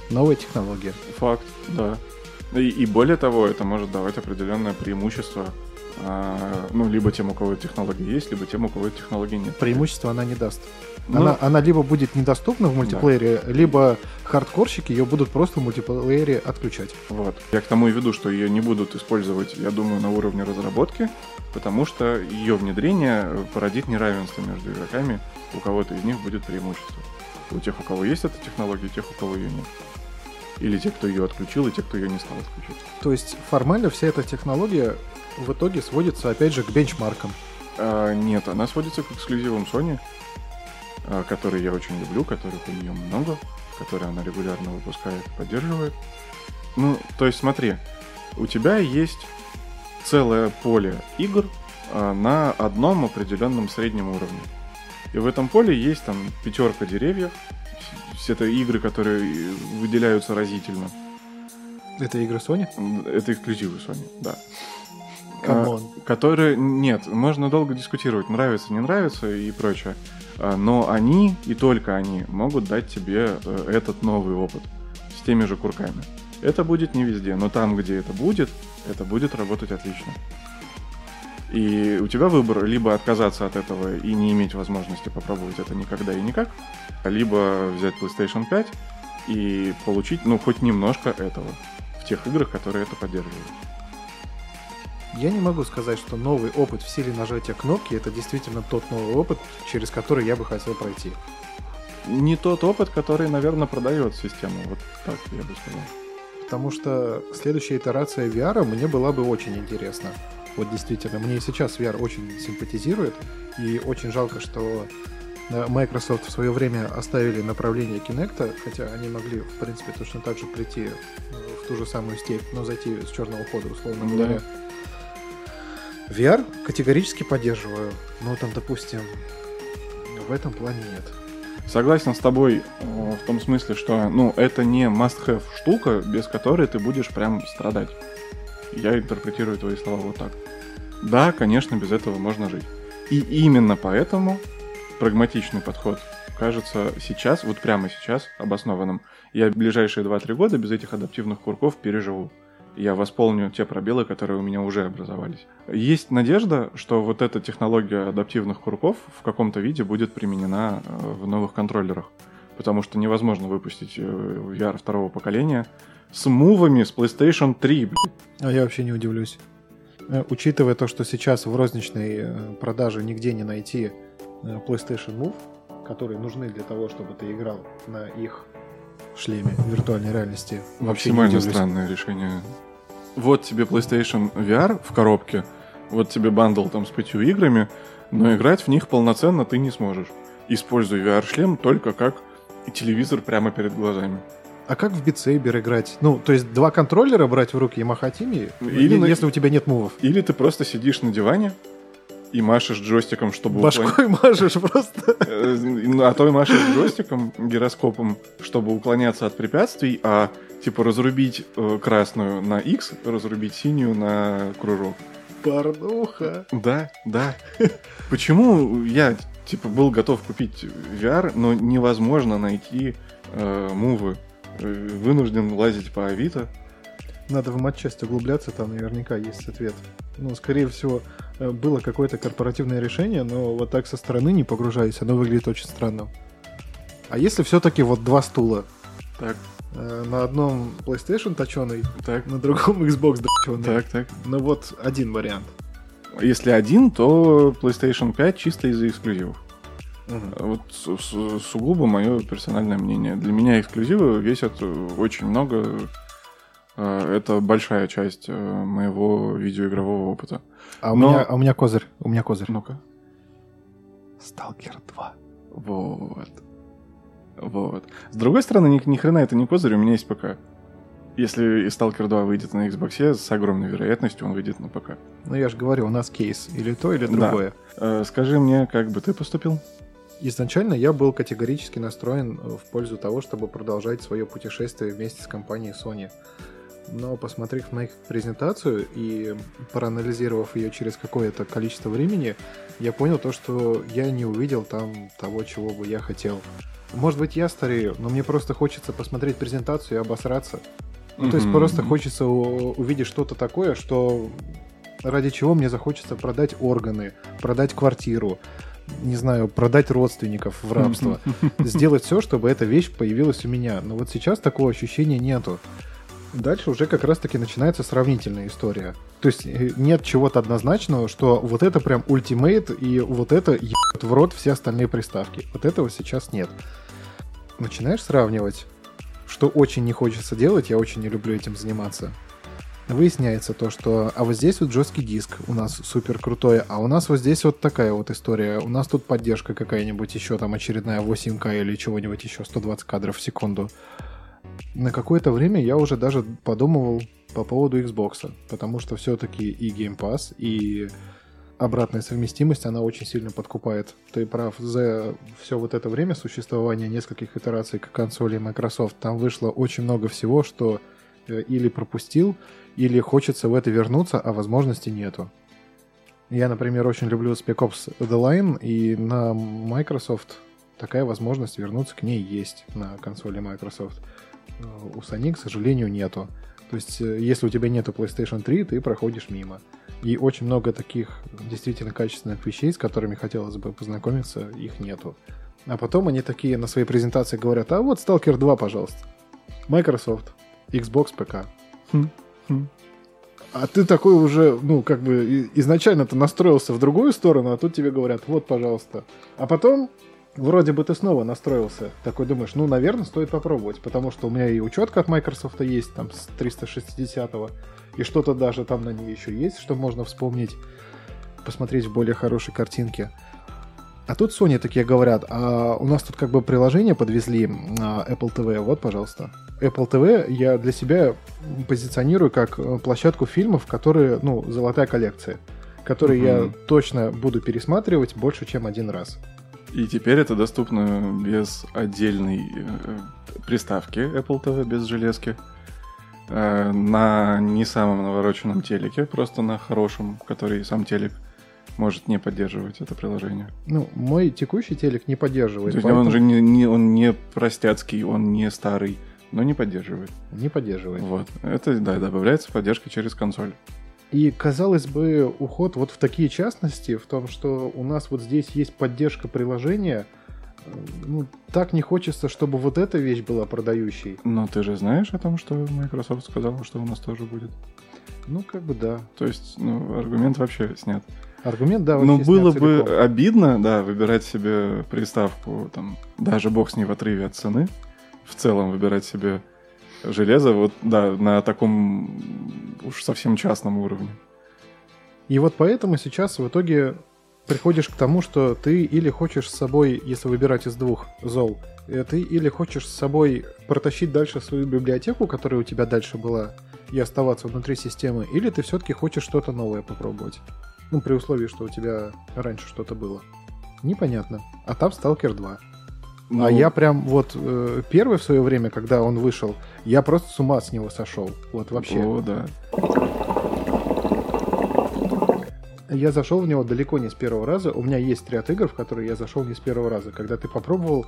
Новая технология. Факт, да. И, и более того, это может давать определенное преимущество, ну, либо тем, у кого эта технология есть, либо тем, у кого технологии нет. Преимущество она не даст. Ну, Она, она либо будет недоступна в мультиплеере, либо хардкорщики ее будут просто в мультиплеере отключать. Вот. Я к тому и веду, что ее не будут использовать, я думаю, на уровне разработки, потому что ее внедрение породит неравенство между игроками, у кого-то из них будет преимущество. У тех, у кого есть эта технология, и тех, у кого ее нет. Или те, кто ее отключил, и те, кто ее не стал отключать. То есть формально вся эта технология в итоге сводится опять же к бенчмаркам. А, нет, она сводится к эксклюзивам Sony, а, которые я очень люблю, которых у нее много, которые она регулярно выпускает поддерживает. Ну, то есть смотри, у тебя есть целое поле игр а, на одном определенном среднем уровне. И в этом поле есть там пятерка деревьев. С- Это игры, которые выделяются разительно. Это игры Sony? Это эксклюзивы Sony, да. А, которые... Нет, можно долго дискутировать, нравится, не нравится и прочее. А, Но они, и только они, могут дать тебе э, этот новый опыт с теми же курками. Это будет не везде, но там, где это будет, это будет работать отлично. И у тебя выбор либо отказаться от этого и не иметь возможности попробовать это никогда и никак, либо взять PlayStation 5 и получить, ну, хоть немножко этого в тех играх, которые это поддерживают. Я не могу сказать, что новый опыт в силе нажатия кнопки это действительно тот новый опыт, через который я бы хотел пройти. не тот опыт, который, наверное, продает систему. Вот так я бы сказал. Потому что следующая итерация VR мне была бы очень интересна. Вот действительно, мне и сейчас VR очень симпатизирует, и очень жалко, что э, Microsoft в свое время оставили направление Kinect, хотя они могли, в принципе, точно так же прийти э, в ту же самую степь, но зайти с черного хода, условно Да. VR категорически поддерживаю, но там, допустим, в этом плане нет. Согласен с тобой э, в том смысле, что ну, это не must-have штука, без которой ты будешь прям страдать. Я интерпретирую твои слова вот так. Да, конечно, без этого можно жить. И именно поэтому прагматичный подход кажется сейчас, вот прямо сейчас, обоснованным. Я ближайшие 2-3 года без этих адаптивных курков переживу. Я восполню те пробелы, которые у меня уже образовались. Есть надежда, что вот эта технология адаптивных курков в каком-то виде будет применена э, в новых контроллерах. Потому что невозможно выпустить э, VR второго поколения с мувами с PlayStation 3. блин. А я вообще не удивлюсь. Э, Учитывая то, что сейчас в розничной продаже нигде не найти PlayStation Move, которые нужны для того, чтобы ты играл на их шлеме виртуальной реальности, вообще Максимально странное решение. Вот тебе PlayStation VR в коробке, вот тебе бандл там с пятью играми, но играть в них полноценно ты не сможешь. Используй VR-шлем только как телевизор прямо перед глазами. А как в Saber играть? Ну, то есть два контроллера брать в руки и махать ими, Или на- если у тебя нет мувов? Или ты просто сидишь на диване и машешь джойстиком, чтобы уклон- Башкой мажешь просто. Э, А то и машешь джойстиком, гироскопом, чтобы уклоняться от препятствий, а типа разрубить э, красную на X, разрубить синюю на кружок. Порнуха. Да, да. Почему я типа был готов купить VR, но невозможно найти э, мувы? Э, Вынужден лазить по Авито. Надо в матчасть углубляться, там наверняка есть ответ. Ну, скорее всего, э, было какое-то корпоративное решение, но вот так со стороны не погружаясь, оно выглядит очень странно. А если все-таки вот два стула? Так, На одном PlayStation точеный, так, на другом Xbox точеный. так, так. Ну вот один вариант. Если один, то PlayStation 5 чисто из-за эксклюзивов. Вот су- су- сугубо мое персональное мнение. Для меня эксклюзивы весят э, очень много. Э, Это большая часть э, моего видеоигрового опыта. А у, Но- меня, а у меня козырь. У меня козырь. Ну-ка. Сталкер 2. Вот. Вот. С другой стороны, ни, ни хрена это не козырь, у меня есть ПК. Если и Stalker 2 выйдет на Xbox, с огромной вероятностью он выйдет на ПК. Ну я же говорю, у нас кейс. Или то, или Да. другое. Э, скажи мне, как бы ты поступил? Изначально я был категорически настроен в пользу того, чтобы продолжать свое путешествие вместе с компанией Sony. Но посмотрев на их презентацию и проанализировав ее через какое-то количество времени, я понял то, что я не увидел там того, чего бы я хотел. Может быть, я старею, но мне просто хочется посмотреть презентацию и обосраться. Ну, то есть просто хочется увидеть что-то такое, что ради чего мне захочется продать органы, продать квартиру, не знаю, продать родственников в рабство. Сделать все, чтобы эта вещь появилась у меня. Но вот сейчас такого ощущения нету. Дальше уже как раз-таки начинается сравнительная история. То есть э, нет чего-то однозначного, что вот это прям ультимейт, и вот это ебет в рот все остальные приставки. Вот этого сейчас нет. Начинаешь сравнивать, что очень не хочется делать, я очень не люблю этим заниматься. Выясняется то, что а вот здесь вот жесткий диск у нас супер крутой, а у нас вот здесь вот такая вот история. У нас тут поддержка какая-нибудь еще там очередная 8К или чего-нибудь еще 120 кадров в секунду. На какое-то время я уже даже подумывал по поводу Xbox, потому что все-таки и Game Pass, и обратная совместимость, она очень сильно подкупает. Ты прав, за все вот это время существования нескольких итераций консолей Microsoft, там вышло очень много всего, что э, или пропустил, или хочется в это вернуться, а возможности нету. Я, например, очень люблю Spec Ops The Line, и на Microsoft такая возможность вернуться к ней есть на консоли Microsoft. Э, У Sony, к сожалению, нету. То есть, э, если у тебя нету PlayStation 3, ты проходишь мимо. И очень много таких действительно качественных вещей, с которыми хотелось бы познакомиться, их нету. А потом они такие на своей презентации говорят, а вот Stalker 2, пожалуйста. Microsoft, Xbox, ПК. Хм, хм. А ты такой уже, ну, как бы изначально ты настроился в другую сторону, а тут тебе говорят, вот, пожалуйста. А потом вроде бы ты снова настроился. Такой думаешь, ну, наверное, стоит попробовать, потому что у меня и учетка от Microsoft есть, там, с 360-го, и что-то даже там на ней еще есть, что можно вспомнить, посмотреть в более хорошей картинке. А тут Sony такие говорят, а у нас тут как бы приложение подвезли Apple TV, вот, пожалуйста. Apple TV я для себя позиционирую как э, площадку фильмов, которые, ну, золотая коллекция, которые я Мгм. точно буду пересматривать больше, чем один раз. И теперь это доступно без отдельной э, приставки Apple TV, без железки. Э, на не самом навороченном телеке, просто на хорошем, который сам телек может не поддерживать это приложение. Ну, мой текущий телек не поддерживает. То есть поэтому он же не, не- он не простяцкий, он не старый, но не поддерживает. Не поддерживает. Вот. Это, да, добавляется поддержка через консоль. И, казалось бы, уход вот в такие частности, в том, что у нас вот здесь есть поддержка приложения, э, ну, так не хочется, чтобы вот эта вещь была продающей. Но ты же знаешь о том, что Microsoft сказала, что у нас тоже будет. Ну, как бы да. То есть, ну, аргумент вообще снят. Аргумент, да, вообще было бы целиком. обидно, да, выбирать себе приставку, там, даже бог с ней в отрыве от цены, в целом выбирать себе железо, вот, да, на таком уж совсем частном уровне. И вот поэтому сейчас в итоге приходишь к тому, что ты или хочешь с собой, если выбирать из двух зол, э, ты или хочешь с собой протащить дальше свою библиотеку, которая у тебя дальше была, и оставаться внутри системы, или ты все-таки хочешь что-то новое попробовать. Ну, при условии, что у тебя раньше что-то было. Непонятно. А там Stalker 2. Ну, А я прям вот э, первый в свое время, когда он вышел, я просто с ума с него сошел. Вот вообще. О, да. Я зашел в него далеко не с первого раза. У меня есть ряд игр, в которые я зашел не с первого раза. Когда ты попробовал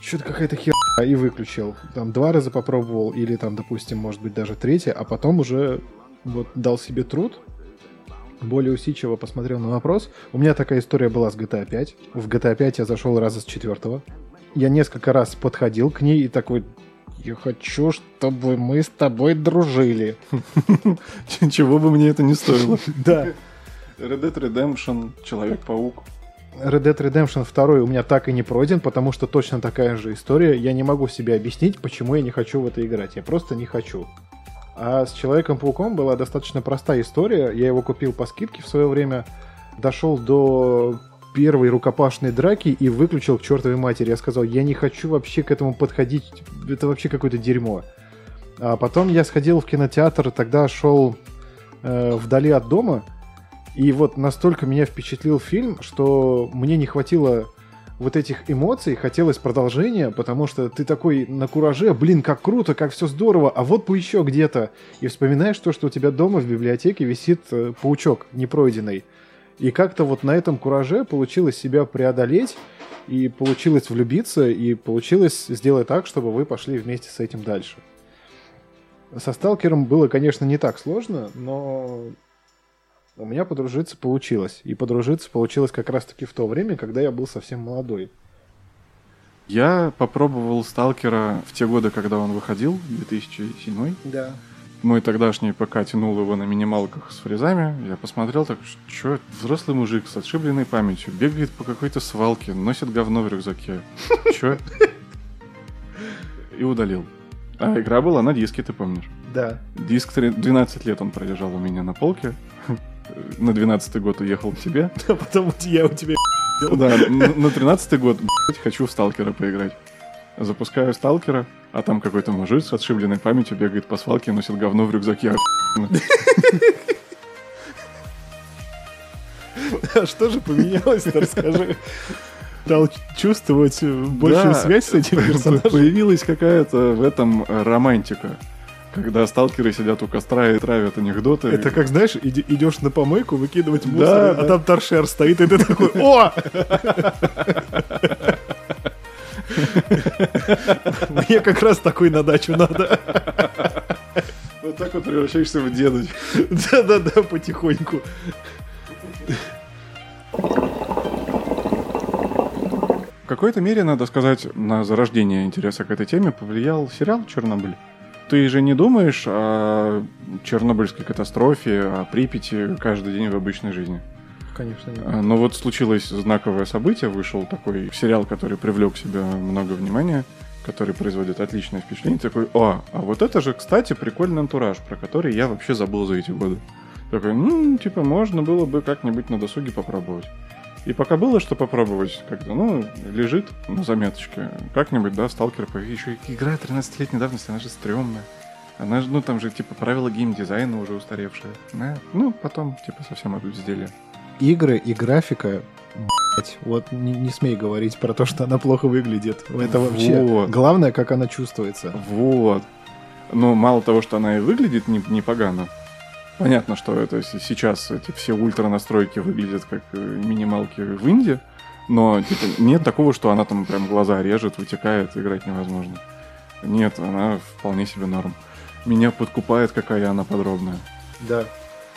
что-то какая-то херня и выключил. Там два раза попробовал, или там, допустим, может быть, даже третий, а потом уже вот дал себе труд, более усидчиво посмотрел на вопрос. У меня такая история была с GTA 5. В GTA 5 я зашел раза с четвертого. Я несколько раз подходил к ней и такой, я хочу, чтобы мы с тобой дружили. Чего бы мне это не стоило. Да. Red Dead Redemption, Человек-паук. Red Dead Redemption 2 у меня так и не пройден, потому что точно такая же история. Я не могу себе объяснить, почему я не хочу в это играть. Я просто не хочу. А с Человеком-пауком была достаточно простая история. Я его купил по скидке в свое время. Дошел до первой рукопашной драки и выключил к чертовой матери. Я сказал, я не хочу вообще к этому подходить. Это вообще какое-то дерьмо. А потом я сходил в кинотеатр, тогда шел э, вдали от дома. И вот настолько меня впечатлил фильм, что мне не хватило вот этих эмоций, хотелось продолжения, потому что ты такой на кураже, блин, как круто, как все здорово, а вот бы еще где-то. И вспоминаешь то, что у тебя дома в библиотеке висит э, паучок непройденный. И как-то вот на этом кураже получилось себя преодолеть, и получилось влюбиться, и получилось сделать так, чтобы вы пошли вместе с этим дальше. Со Сталкером было, конечно, не так сложно, но у меня подружиться получилось. И подружиться получилось как раз-таки в то время, когда я был совсем молодой. Я попробовал Сталкера в те годы, когда он выходил, 2007 Да. Мой тогдашний ПК тянул его на минималках с фрезами. Я посмотрел так, что взрослый мужик с отшибленной памятью бегает по какой-то свалке, носит говно в рюкзаке. Чё? И удалил. А игра была на диске, ты помнишь? Да. Диск три- 12 лет он пролежал у меня на полке. На 12 год уехал к тебе. А потом я у тебя... Да, на 13 год, блядь, хочу в Сталкера поиграть. Запускаю Сталкера, а там какой-то мужик с отшибленной памятью бегает по свалке и носит говно в рюкзаке. А что же поменялось-то, расскажи. Стал чувствовать большую связь с этим персонажем. Появилась какая-то в этом романтика. Когда сталкеры сидят у костра и травят анекдоты. Это как, знаешь, иди- идешь на помойку выкидывать мусор, Да, а да. там торшер стоит, и ты такой, о! Мне как раз такой на дачу надо. Вот так вот превращаешься в деда. Да-да-да, потихоньку. В какой-то мере, надо сказать, на зарождение интереса к этой теме повлиял сериал «Чернобыль». Ты же не думаешь о чернобыльской катастрофе, о Припяти каждый день в обычной жизни. Конечно, нет. А, Но вот случилось знаковое событие, вышел такой сериал, который привлек к себе много внимания, который производит отличное впечатление. Такой, о, а вот это же, кстати, прикольный антураж, про который я вообще забыл за эти годы. Такой, ну, типа, можно было бы как-нибудь на досуге попробовать. И пока было что попробовать, когда, ну, лежит на заметочке, как-нибудь, да, сталкер, еще игра 13-летней давности, она же стрёмная. Она же, ну, там же, типа, правила геймдизайна уже устаревшие. Да? Ну, потом, типа, совсем обезделие. Игры и графика, блядь, вот не, не смей говорить про то, что она плохо выглядит. Это вообще Вот. главное, как она чувствуется. Вот. Но мало того, что она и выглядит не- непогано, понятно, что это сейчас эти все ультра настройки выглядят как э, минималки в Инди, но типа, нет такого, что она там прям глаза режет, вытекает, играть невозможно. Нет, она вполне себе норм. Меня подкупает, какая она подробная. Да.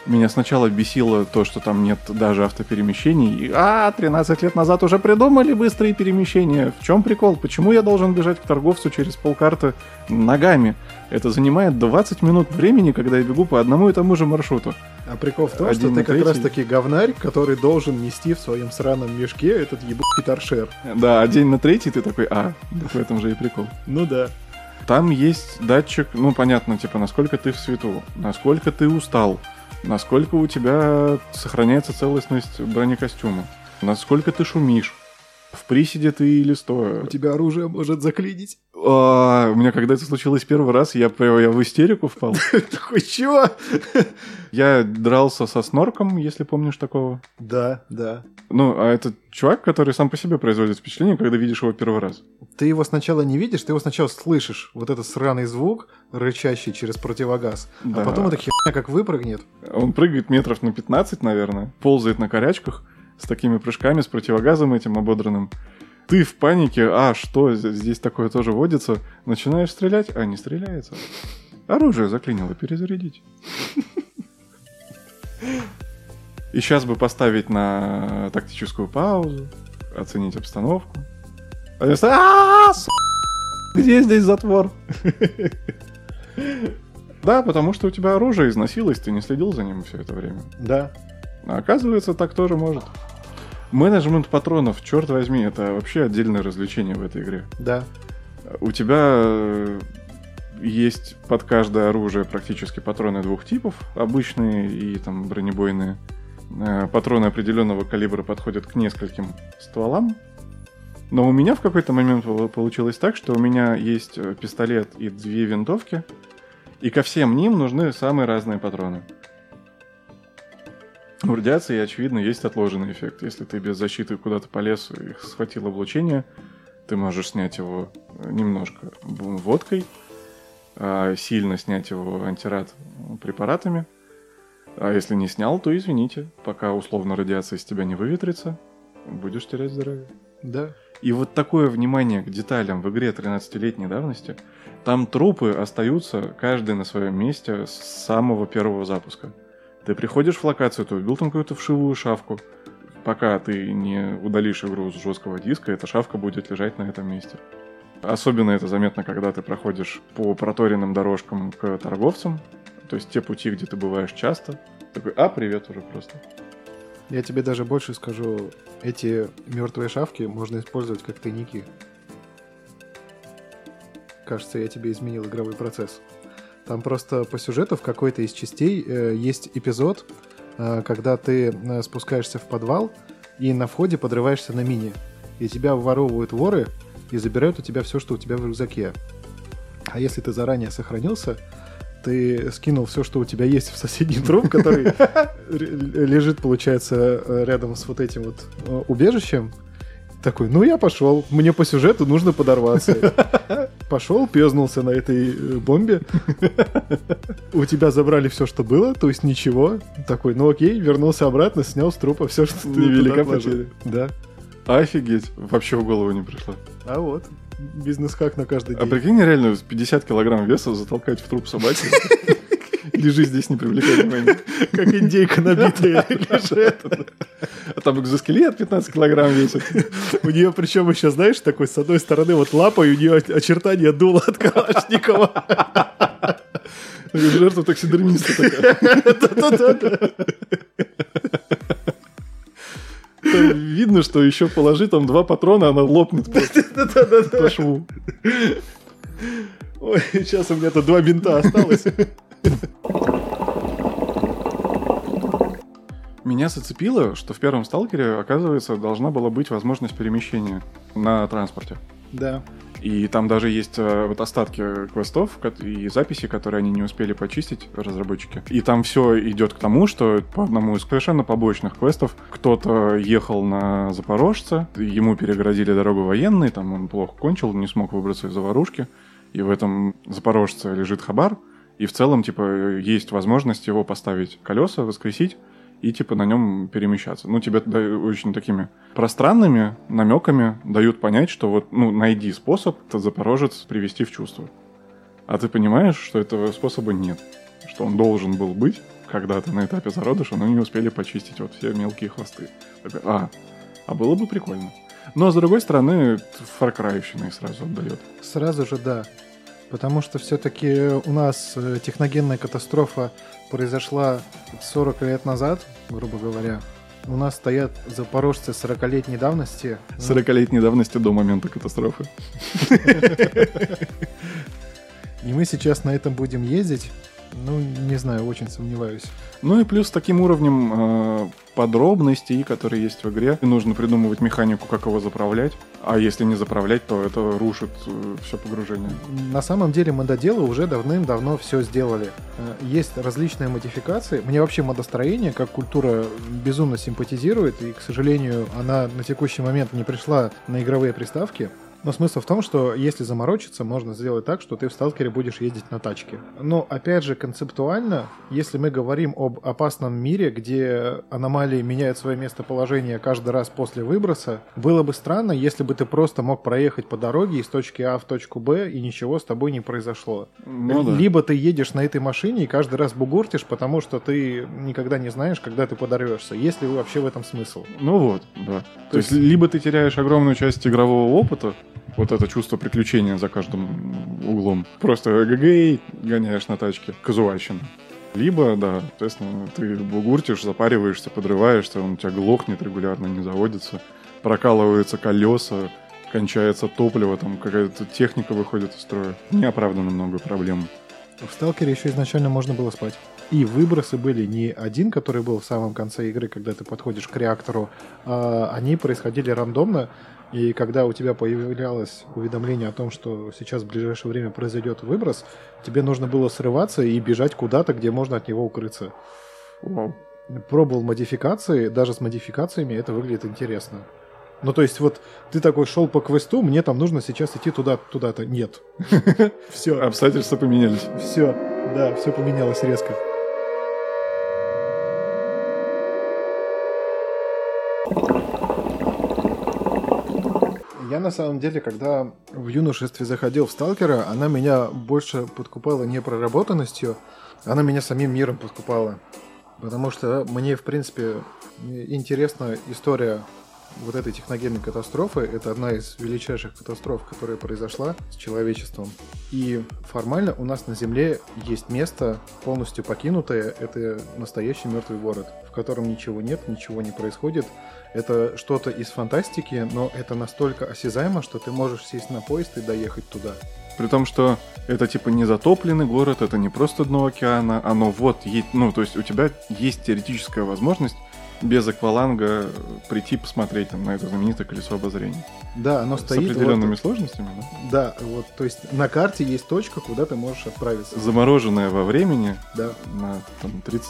Меня сначала бесило то, что там нет даже автоперемещений. И, а, 13 лет назад уже придумали быстрые перемещения. В чем прикол? Почему я должен бежать к торговцу через полкарты ногами? Это занимает 20 минут времени, когда я бегу по одному и тому же маршруту. А прикол в том, Один что ты как третий. раз таки говнарь, который должен нести в своем сраном мешке этот ебучий торшер. Да, а день на третий ты такой, а, так в этом же и прикол. Ну да. Там есть датчик, ну, понятно, типа, насколько ты в свету, насколько ты устал, насколько у тебя сохраняется целостность бронекостюма, насколько ты шумишь, в приседе ты или стоя. У тебя оружие может заклинить. А, у меня когда это случилось первый раз, я, я в истерику впал. Такой, чего? Я дрался со снорком, если помнишь такого. Да, да. Ну, а это чувак, который сам по себе производит впечатление, когда видишь его первый раз. Ты его сначала не видишь, ты его сначала слышишь. Вот этот сраный звук, рычащий через противогаз. Да. А потом эта херня как выпрыгнет. Он прыгает метров на 15, наверное, ползает на корячках с такими прыжками, с противогазом этим ободранным. Ты в панике, а что, здесь такое тоже водится? Начинаешь стрелять, а не стреляется. Оружие заклинило, перезарядить. И сейчас бы поставить на тактическую паузу, оценить обстановку. А вместо «А, Где здесь затвор? Да, потому что у тебя оружие износилось, ты не следил за ним все это время. Да. А оказывается, так тоже может. Менеджмент патронов, черт возьми, это вообще отдельное развлечение в этой игре. Да. У тебя э, есть под каждое оружие практически патроны двух типов, обычные и там бронебойные. Э, Патроны определенного калибра подходят к нескольким стволам. Но у меня в какой-то момент пол- получилось так, что у меня есть э, пистолет и две винтовки, и ко всем ним нужны самые разные патроны. В радиации, очевидно, есть отложенный эффект. Если ты без защиты куда-то полез и схватил облучение, ты можешь снять его э, немножко водкой, а сильно снять его антирад препаратами. А если не снял, то извините, пока условно радиация из тебя не выветрится, будешь терять здоровье. Да. И вот такое внимание к деталям в игре 13-летней давности, там трупы остаются каждый на своем месте с самого первого запуска. Ты приходишь в локацию, ты убил там какую-то вшивую шавку. Пока ты не удалишь игру с жесткого диска, эта шавка будет лежать на этом месте. Особенно это заметно, когда ты проходишь по проторенным дорожкам к торговцам, то есть те пути, где ты бываешь часто. Такой, а, привет уже просто. Я тебе даже больше скажу, эти мертвые шавки можно использовать как тайники. Кажется, я тебе изменил игровой процесс. Там просто по сюжету в какой-то из частей э, есть эпизод, э, когда ты э, спускаешься в подвал и на входе подрываешься на мине. И тебя воровывают воры и забирают у тебя все, что у тебя в рюкзаке. А если ты заранее сохранился, ты скинул все, что у тебя есть в соседний труп, который лежит, получается, э, рядом с вот этим вот э, убежищем. Такой, ну я пошел, мне по сюжету нужно подорваться. Пошел, пезнулся на этой э, бомбе. У тебя забрали все, что было, то есть ничего. Такой, ну окей, вернулся обратно, снял с трупа все, что ты Невелика потеря. Да. Офигеть, вообще в голову не пришло. А вот, бизнес-хак на каждый А день. прикинь, реально 50 килограмм веса затолкать в труп собаки. Лежи здесь, не привлекай внимания. Как индейка набитая лежит. А там экзоскелет 15 килограмм весит. У нее причем еще, знаешь, такой, с одной стороны, вот лапа, и у нее очертания дула от Калашникова. Жертва таксидермиста такая. Видно, что еще положи там два патрона, она лопнет по шву. Ой, сейчас у меня тут два бинта осталось. Меня зацепило, что в первом сталкере, оказывается, должна была быть возможность перемещения на транспорте. Да. И там даже есть э, вот остатки квестов и записи, которые они не успели почистить, разработчики. И там все идет к тому, что по одному из совершенно побочных квестов кто-то ехал на Запорожца, ему перегородили дорогу военные, там он плохо кончил, не смог выбраться из заварушки. И в этом Запорожце лежит хабар, и в целом, типа, есть возможность его поставить колеса, воскресить, и типа на нем перемещаться. Ну, тебе очень такими пространными намеками дают понять, что вот, ну, найди способ запорожец привести в чувство. А ты понимаешь, что этого способа нет. Что он должен был быть когда-то на этапе зародыша, но не успели почистить вот все мелкие хвосты. А, а было бы прикольно. Но, с другой стороны, фаркрайщиной сразу отдает. Сразу же да. Потому что все-таки у нас э, техногенная катастрофа произошла 40 лет назад, грубо говоря. У нас стоят запорожцы 40-летней давности. Ну, 40-летней давности до момента катастрофы. И мы сейчас на этом будем ездить. Ну, не знаю, очень сомневаюсь. Ну и плюс с таким уровнем э, подробностей, которые есть в игре, нужно придумывать механику, как его заправлять. А если не заправлять, то это рушит все погружение. На самом деле мододелы уже давным-давно все сделали. Э, Есть различные модификации. Мне вообще модостроение как культура безумно симпатизирует, и, к сожалению, она на текущий момент не пришла на игровые приставки. Но смысл в том, что если заморочиться, можно сделать так, что ты в сталкере будешь ездить на тачке. Но опять же, концептуально, если мы говорим об опасном мире, где аномалии меняют свое местоположение каждый раз после выброса, было бы странно, если бы ты просто мог проехать по дороге из точки А в точку Б, и ничего с тобой не произошло. Ну да. Либо ты едешь на этой машине и каждый раз бугуртишь, потому что ты никогда не знаешь, когда ты подорвешься. Есть ли вообще в этом смысл? Ну вот, да. То, есть, есть- либо ты теряешь огромную часть игрового опыта, вот это чувство приключения за каждым углом. Просто гэгэй гоняешь на тачке, казуальщина. Либо, да, соответственно, ты бугуртишь, запариваешься, подрываешься, он у тебя глохнет регулярно, не заводится, прокалываются колеса, кончается топливо, там какая-то техника выходит из строя. Неоправданно много проблем. В Сталкере еще изначально можно было спать. И выбросы были не один, который был в самом конце игры, когда ты подходишь к реактору, а они происходили рандомно. И когда у тебя появлялось уведомление о том, что сейчас в ближайшее время произойдет выброс, тебе нужно было срываться и бежать куда-то, где можно от него укрыться. Вау. Пробовал модификации, даже с модификациями это выглядит интересно. Ну, то есть, вот ты такой шел по квесту, мне там нужно сейчас идти туда, туда-то. Нет. Все. Обстоятельства поменялись. Все, да, все поменялось резко. Я на самом деле, когда в юношестве заходил в Сталкера, она меня больше подкупала не проработанностью, она меня самим миром подкупала. Потому что мне, в принципе, интересна история вот этой техногенной катастрофы. Это одна из величайших катастроф, которая произошла с человечеством. И формально у нас на Земле есть место, полностью покинутое. Это настоящий мертвый город, в котором ничего нет, ничего не происходит. Это что-то из фантастики, но это настолько осязаемо, что ты можешь сесть на поезд и доехать туда. При том, что это типа не затопленный город, это не просто дно океана, оно вот ну, то есть у тебя есть теоретическая возможность без акваланга прийти посмотреть там на это знаменитое колесо обозрения. Да, оно С стоит. определенными вот- сложностями, да? да, вот, то есть на карте есть точка, куда ты можешь отправиться. Замороженное во времени Да. на там, 30...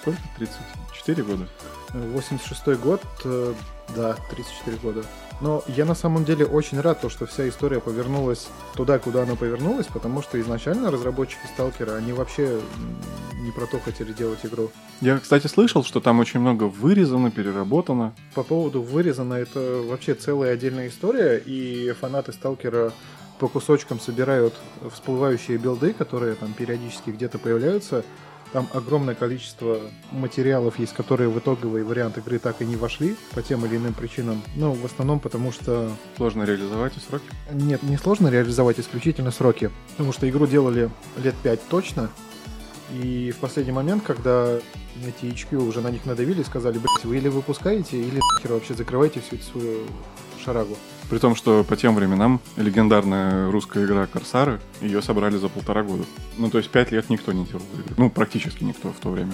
Сколько? 34 года? 86 год, э, да, 34 года. Но я на самом деле очень рад, то, что вся история повернулась туда, куда она повернулась, потому что изначально разработчики Сталкера, они вообще не про то хотели делать игру. Я, кстати, слышал, что там очень много вырезано, переработано. По поводу вырезано, это вообще целая отдельная история, и фанаты Сталкера по кусочкам собирают всплывающие билды, которые там периодически где-то появляются. Там огромное количество материалов есть, которые в итоговый вариант игры так и не вошли по тем или иным причинам. Ну, в основном потому, что Сложно реализовать и сроки. нет, не сложно реализовать исключительно сроки, потому что игру делали лет 5 точно, и в последний момент, когда эти HQ уже на них надавили, сказали, блять, вы или выпускаете, или нахер вообще закрываете всю эту свою шарагу. При том, что по тем временам легендарная русская игра Корсары, ее собрали за полтора года. Ну, то есть пять лет никто не делал игры. Ну, практически никто в то время.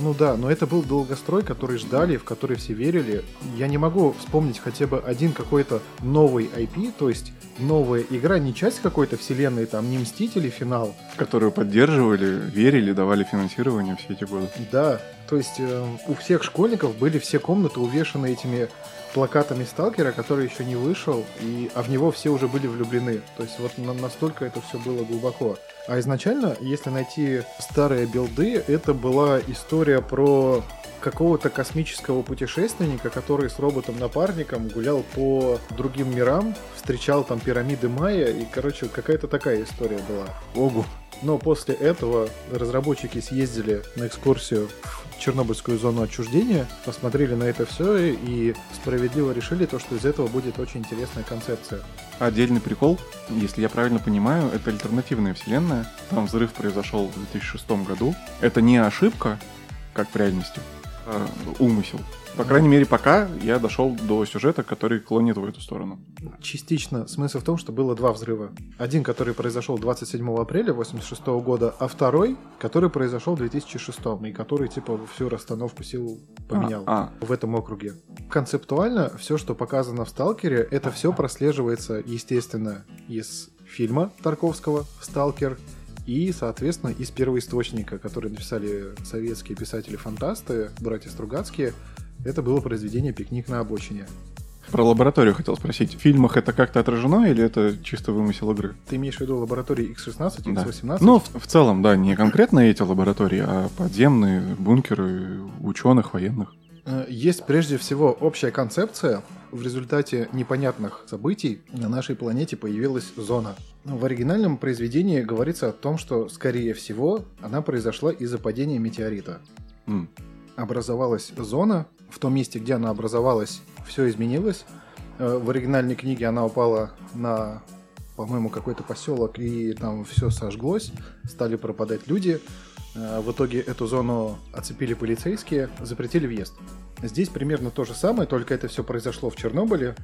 Ну да, но это был долгострой, который ждали, в который все верили. Я не могу вспомнить хотя бы один какой-то новый IP, то есть новая игра, не часть какой-то вселенной, там, не Мстители финал. Которую поддерживали, верили, давали финансирование все эти годы. Да, то есть э, у всех школьников были все комнаты увешаны этими плакатами Сталкера, который еще не вышел, и, а в него все уже были влюблены. То есть вот на- настолько это все было глубоко. А изначально, если найти старые билды, это была история про какого-то космического путешественника, который с роботом-напарником гулял по другим мирам, встречал там пирамиды Майя, и, короче, какая-то такая история была. Огу. Но после этого разработчики съездили на экскурсию в Чернобыльскую зону отчуждения, посмотрели на это все и справедливо решили то, что из этого будет очень интересная концепция. Отдельный прикол, если я правильно понимаю, это альтернативная вселенная. Там взрыв произошел в 2006 году. Это не ошибка, как в реальности, а умысел. По крайней мере, пока я дошел до сюжета, который клонит в эту сторону. Частично смысл в том, что было два взрыва. Один, который произошел 27 апреля 1986 года, а второй, который произошел в 2006 и который типа всю расстановку сил поменял А, в этом округе. Концептуально все, что показано в Сталкере, это все прослеживается, естественно, из фильма Тарковского «Сталкер», и, соответственно, из первоисточника, который написали советские писатели-фантасты, братья Стругацкие, это было произведение «Пикник на обочине». про лабораторию хотел спросить. В фильмах это как-то отражено или это чисто вымысел игры? Ты имеешь в виду лаборатории X16, Да. X18? Ну, в, в целом, да, не конкретно эти лаборатории, а подземные бункеры ученых, военных. Э, Есть прежде всего общая концепция. В результате непонятных событий на нашей планете появилась зона. В оригинальном произведении говорится о том, что, скорее всего, она произошла из-за падения метеорита. М. Образовалась зона. В том месте, где она образовалась, все изменилось. Э, В оригинальной книге она упала на, по-моему, какой-то поселок, и там все сожглось. Стали пропадать люди. Э, В итоге эту зону оцепили полицейские, запретили въезд. Здесь примерно то же самое, только это все произошло в Чернобыле.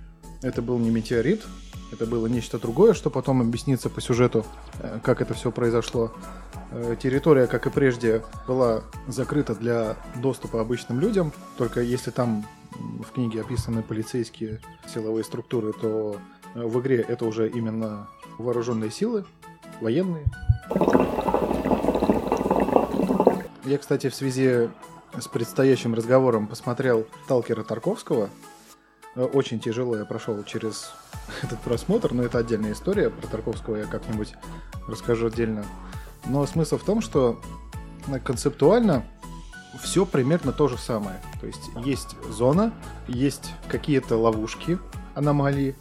Это был не метеорит, это было нечто другое, что потом объяснится по сюжету, э, как это все произошло. Э, Территория, как и прежде, была закрыта для доступа обычным людям. Только если там в книге описаны полицейские силовые структуры, то в игре это уже именно вооруженные силы, военные. Я, кстати, в связи с предстоящим разговором посмотрел Талкера Тарковского. Э, Очень тяжело я прошел через этот просмотр, но это отдельная история. Про Тарковского я как-нибудь расскажу отдельно. Но смысл в том, что э, концептуально все примерно то же самое. То есть есть зона, есть какие-то ловушки, аномалии,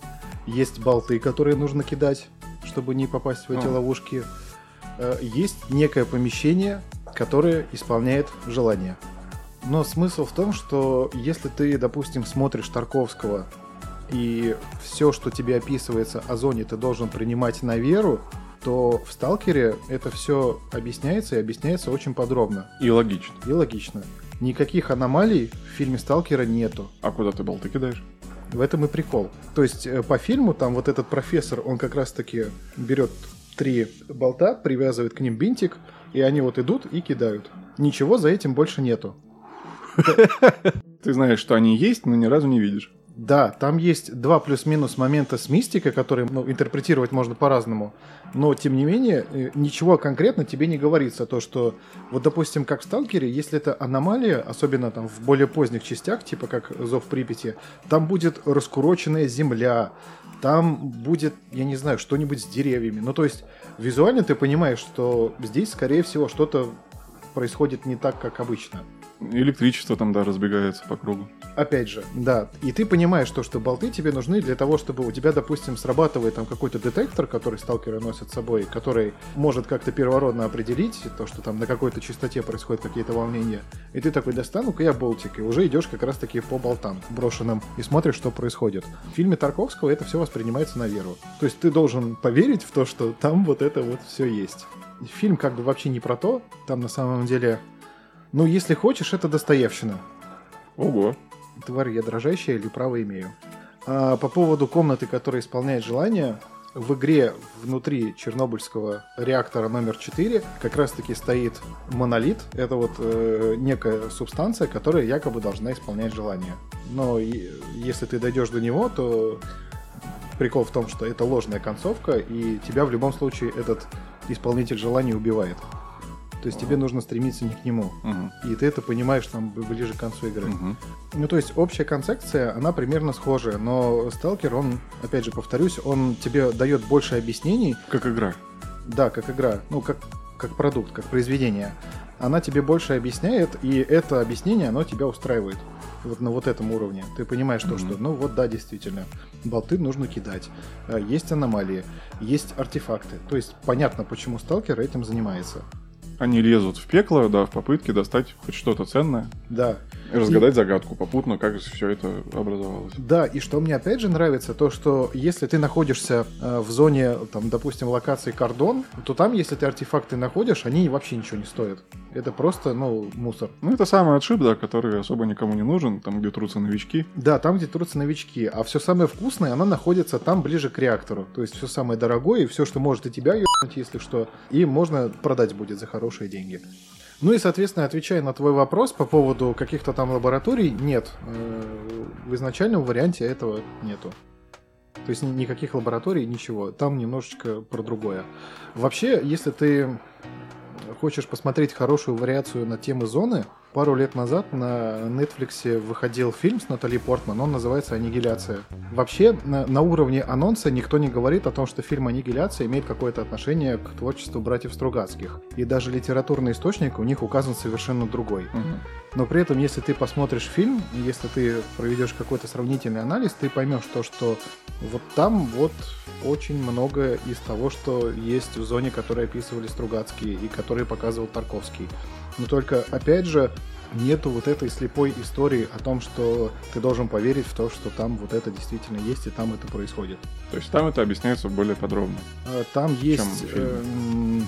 есть болты, которые нужно кидать, чтобы не попасть в эти А. ловушки. Э, Есть некое помещение, которое исполняет желание. Но смысл в том, что если ты, допустим, смотришь Тарковского, и все, что тебе описывается о зоне, ты должен принимать на веру, то в Сталкере это все объясняется и объясняется очень подробно И логично. и логично. Никаких аномалий в фильме Сталкера нету. А куда ты болты кидаешь? В этом и прикол. То есть э, по фильму там вот этот профессор, он как раз-таки берет три болта, привязывает к ним бинтик, и они вот идут и кидают. Ничего за этим больше нету. Ты знаешь, что они есть, но ни разу не видишь. Да, там есть два плюс-минус момента с мистикой, которые ну, интерпретировать можно по-разному. Но, тем не менее, э, ничего конкретно тебе не говорится. То, что, вот, допустим, как в Сталкере, если это аномалия, особенно там в более поздних частях, типа как Зов Припяти, там будет раскуроченная земля, там будет, я не знаю, что-нибудь с деревьями. Ну, то есть, визуально ты понимаешь, что здесь, скорее всего, что-то происходит не так, как обычно. Электричество там, да, разбегается по кругу. Опять же, да. И ты понимаешь то, что болты тебе нужны для того, чтобы у тебя, допустим, срабатывает там какой-то детектор, который сталкеры носят с собой, который может как-то первородно определить то, что там на какой-то частоте происходят какие-то волнения. И ты такой, достану-ка я болтик, и уже идешь как раз-таки по болтам брошенным и смотришь, что происходит. В фильме Тарковского это все воспринимается на веру. То есть ты должен поверить в то, что там вот это вот все есть. Фильм как бы вообще не про то, там на самом деле... Ну, если хочешь, это Достоевщина. Ого. Тварь я дрожащая или право имею. А по поводу комнаты, которая исполняет желание, в игре внутри Чернобыльского реактора номер 4 как раз-таки стоит монолит. Это вот э, некая субстанция, которая якобы должна исполнять желание. Но и- если ты дойдешь до него, то прикол в том, что это ложная концовка, и тебя в любом случае этот исполнитель желаний убивает. То есть тебе нужно стремиться не к нему. Мгм. И ты это понимаешь там ближе к концу игры. Мгм. Ну, то есть общая концепция, она примерно схожая, но Сталкер, он, опять же, повторюсь, он тебе дает больше объяснений, Как игра. да, как игра, ну, как, как продукт, как произведение. Она тебе больше объясняет, и это объяснение, оно тебя устраивает. Вот на вот этом уровне. Ты понимаешь то, Мгм. что, ну вот да, действительно, болты нужно кидать. Э, Есть аномалии, есть артефакты. То есть понятно, почему сталкер этим занимается. Они лезут в пекло, да, в попытке достать хоть что-то ценное. Да, разгадать загадку попутно, как все это образовалось. Да, и что мне опять же нравится, то что если ты находишься э, в зоне, там, допустим, локации кордон, то там, если ты артефакты находишь, они вообще ничего не стоят. Это просто, ну, мусор. Ну, это самый отшиб, да, который особо никому не нужен, там, где трутся новички. Да, там, где трутся новички, а все самое вкусное, оно находится там ближе к реактору. То есть все самое дорогое и все, что может и тебя ебнуть, если что, и можно продать будет за хорошие деньги. Ну и, соответственно, отвечая на твой вопрос по поводу каких-то там лабораторий, нет. Э, В изначальном варианте этого нету. То есть ни- никаких лабораторий, ничего. Там немножечко про другое. Вообще, если ты хочешь посмотреть хорошую вариацию на темы зоны, пару лет назад на Netflix выходил фильм с Натали Портман, он называется «Аннигиляция». Вообще, на, на уровне анонса никто не говорит о том, что фильм «Аннигиляция» имеет какое-то отношение к творчеству братьев Стругацких. И даже литературный источник у них указан совершенно другой. Мгм. Но при этом, если ты посмотришь фильм, если ты проведешь какой-то сравнительный анализ, ты поймешь то, что вот там вот очень много из того, что есть в зоне, которую описывали Стругацкие и которые показывал Тарковский. Но только, опять же, нету вот этой слепой истории о том, что ты должен поверить в то, что там вот это действительно есть и там это происходит. То есть там это объясняется более подробно. А, Там есть эм,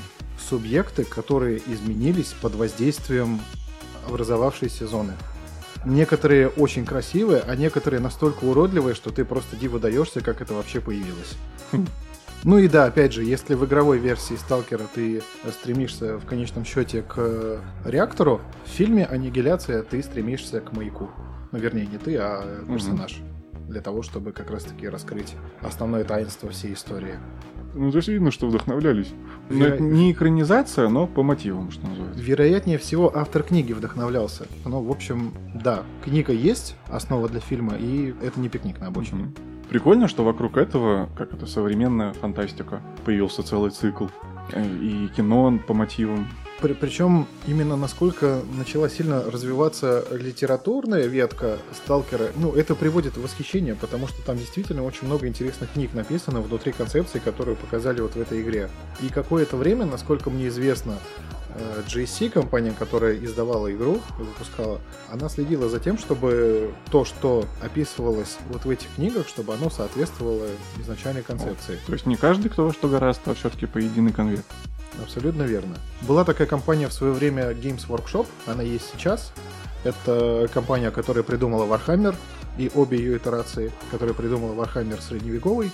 субъекты, которые изменились под воздействием образовавшейся зоны. Некоторые очень красивые, а некоторые настолько уродливые, что ты просто диву даешься, как это вообще появилось. Ну и да, опять же, если в игровой версии Сталкера ты стремишься в конечном счете к э, реактору, в фильме «Аннигиляция» ты стремишься к маяку. Ну, вернее, не ты, а персонаж. Для того, чтобы как раз-таки раскрыть основное таинство всей истории. Ну, то есть видно, что вдохновлялись. Но Веро- это не экранизация, но по мотивам, что называется. Вероятнее всего, автор книги вдохновлялся. Ну, в общем, да, книга есть, основа для фильма, и это не пикник на обочине. Мгм. Прикольно, что вокруг этого, как это современная фантастика, появился целый цикл. Э, И кино по мотивам. Причем именно насколько начала сильно развиваться литературная ветка Сталкера, ну, это приводит в восхищение, потому что там действительно очень много интересных книг написано внутри концепции, которую показали вот в этой игре. И какое-то время, насколько мне известно, э, GSC, компания, которая издавала игру и выпускала, она следила за тем, чтобы то, что описывалось вот в этих книгах, чтобы оно соответствовало изначальной концепции. То есть не каждый, кто во что гораст, а все-таки по единый конверт. Абсолютно верно. Была такая компания в свое время Games Workshop, она есть сейчас. Это компания, которая придумала Warhammer и обе ее итерации, которая придумала Warhammer средневековый.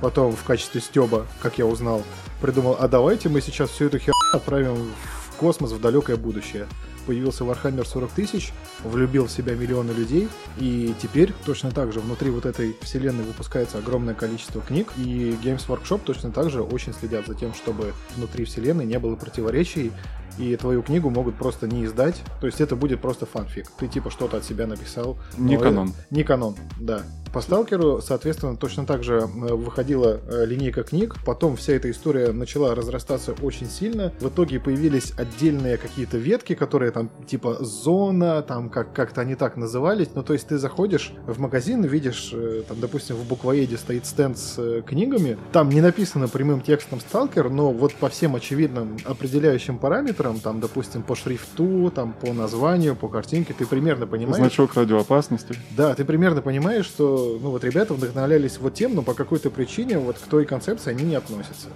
Потом в качестве стеба, как я узнал, придумал, а давайте мы сейчас всю эту херню отправим в космос, в далекое будущее. Появился Warhammer 40 тысяч, влюбил в себя миллионы людей, и теперь точно так же внутри вот этой вселенной выпускается огромное количество книг, и Games Workshop точно так же очень следят за тем, чтобы внутри вселенной не было противоречий, и твою книгу могут просто не издать, то есть это будет просто фанфик. Ты типа что-то от себя написал. Не но канон. это- Не канон, да. По Сталкеру, соответственно, точно так же э, выходила э, линейка книг, потом вся эта история начала разрастаться очень сильно. В итоге появились отдельные какие-то ветки, которые там типа зона, там как- как-то они так назывались. Ну, то есть ты заходишь в магазин, видишь, э, там, допустим, в буквоеде стоит стенд с книгами, там не написано прямым текстом Сталкер, но вот по всем очевидным определяющим параметрам, там, допустим, по шрифту, там, по названию, по картинке, ты примерно понимаешь, Значок радиоопасности. да, ты примерно понимаешь, что ну вот ребята вдохновлялись вот тем, но по какой-то причине вот к той концепции они не относятся.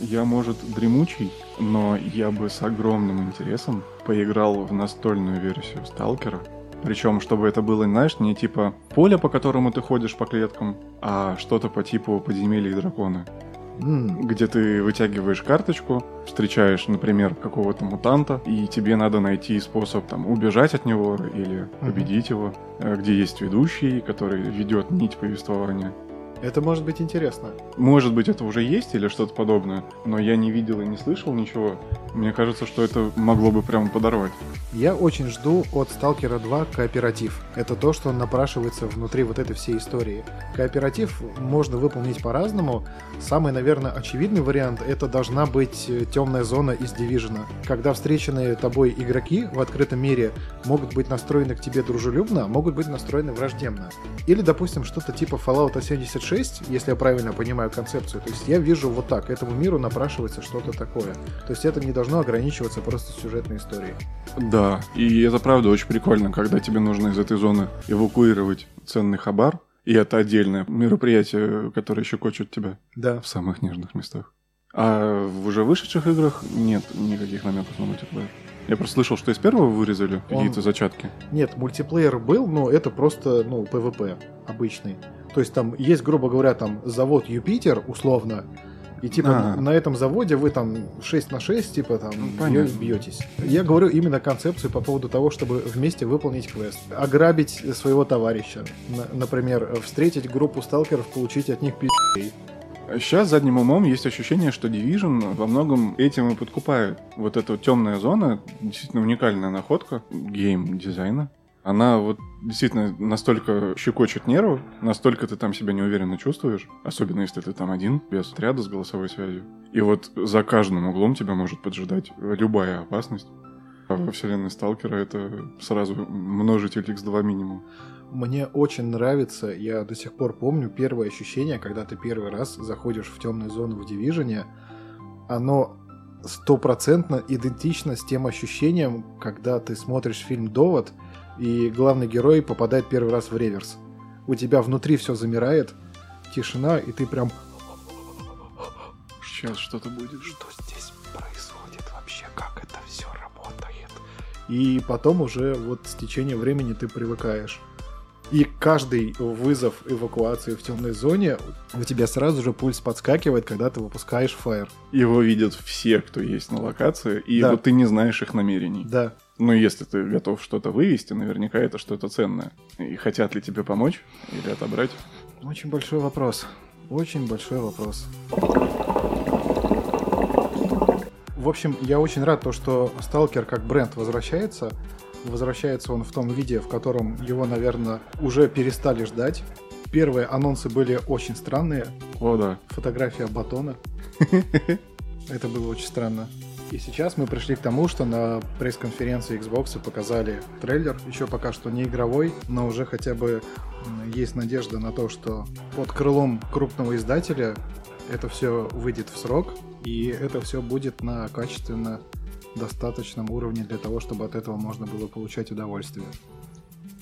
Я, может, дремучий, но я бы с огромным интересом поиграл в настольную версию Сталкера. Причем, чтобы это было, знаешь, не типа поле, по которому ты ходишь по клеткам, а что-то по типу подземелья и драконы. М, Где ты вытягиваешь карточку, встречаешь, например, какого-то мутанта, и тебе надо найти способ там убежать от него или победить его, э, где есть ведущий, который ведет нить повествования. Это может быть интересно. Может быть, это уже есть или что-то подобное, но я не видел и не слышал ничего. Мне кажется, что это могло бы прямо подорвать. Я очень жду от Сталкера 2 кооператив. Это то, что напрашивается внутри вот этой всей истории. Кооператив можно выполнить по-разному. Самый, наверное, очевидный вариант — это должна быть э, темная зона из Дивижена. Когда встреченные тобой игроки в открытом мире могут быть настроены к тебе дружелюбно, а могут быть настроены враждебно. Или, допустим, что-то типа Fallout 76, если я правильно понимаю концепцию. То есть я вижу вот так, этому миру напрашивается что-то такое. То есть это не должно ограничиваться просто сюжетной историей. Да, и это правда очень прикольно, когда тебе нужно из этой зоны эвакуировать ценный хабар, и это отдельное мероприятие, которое щекочет тебя Да. в самых нежных местах. А в уже вышедших играх нет никаких намеков на мультиплеер. Я просто слышал, что из первого вырезали Он- какие-то зачатки. Нет, мультиплеер был, но это просто, ну, PvP обычный. То есть там есть, грубо говоря, там завод Юпитер, условно, и типа А. на этом заводе вы там 6 на 6, типа там Ну, бьетесь. Я говорю именно концепцию по поводу того, чтобы вместе выполнить квест. Ограбить своего товарища. Н- например, встретить группу сталкеров, получить от них пи***й. Сейчас задним умом есть ощущение, что Division во многом этим и подкупает. Вот эта вот темная зона, действительно уникальная находка гейм-дизайна. Она вот действительно настолько щекочет нервы, настолько ты там себя неуверенно чувствуешь, особенно если ты там один, без отряда с голосовой связью. И вот за каждым углом тебя может поджидать любая опасность. А во вселенной Сталкера это сразу множитель x2 минимум. Мне очень нравится, я до сих пор помню первое ощущение, когда ты первый раз заходишь в темную зону в Division, оно стопроцентно идентично с тем ощущением, когда ты смотришь фильм «Довод», и главный герой попадает первый раз в реверс. У тебя внутри все замирает, тишина, и ты прям Сейчас что-то будет. что здесь происходит вообще, как это все работает. И потом уже вот с течением времени ты привыкаешь. И каждый вызов эвакуации в темной зоне у тебя сразу же пульс подскакивает, когда ты выпускаешь фаер. Его видят все, кто есть на локации, и Да. вот ты не знаешь их намерений. Да. Но если ты готов что-то вывести, наверняка это что-то ценное. И хотят ли тебе помочь или отобрать? Очень большой вопрос. Очень большой вопрос. В общем, я очень рад, то, что Сталкер как бренд возвращается. Возвращается он в том виде, в котором его, наверное, уже перестали ждать. Первые анонсы были очень странные. О, да. Фотография батона. Это было очень странно. И сейчас мы пришли к тому, что на пресс-конференции Xbox показали трейлер, еще пока что не игровой, но уже хотя бы есть надежда на то, что под крылом крупного издателя это все выйдет в срок, и это все будет на качественно достаточном уровне для того, чтобы от этого можно было получать удовольствие.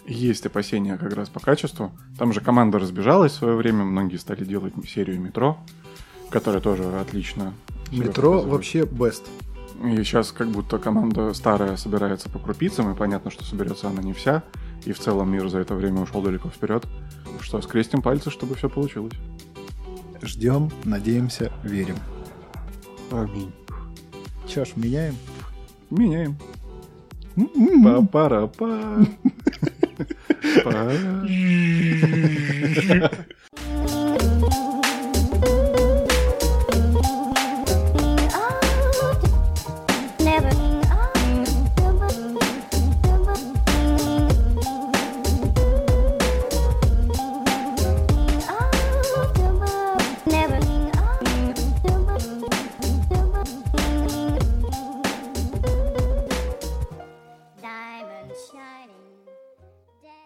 Есть опасения как раз по качеству. Там же команда разбежалась в свое время, многие стали делать серию метро, которая тоже отлично. Метро показывает. вообще best. И сейчас как будто команда старая собирается по крупицам, и понятно, что соберется она не вся. И в целом мир за это время ушел далеко вперед. Что, скрестим пальцы, чтобы все получилось. Ждем, надеемся, верим. Аминь. Ж, меняем? Меняем. М-м-м. Па-пара-па. Па.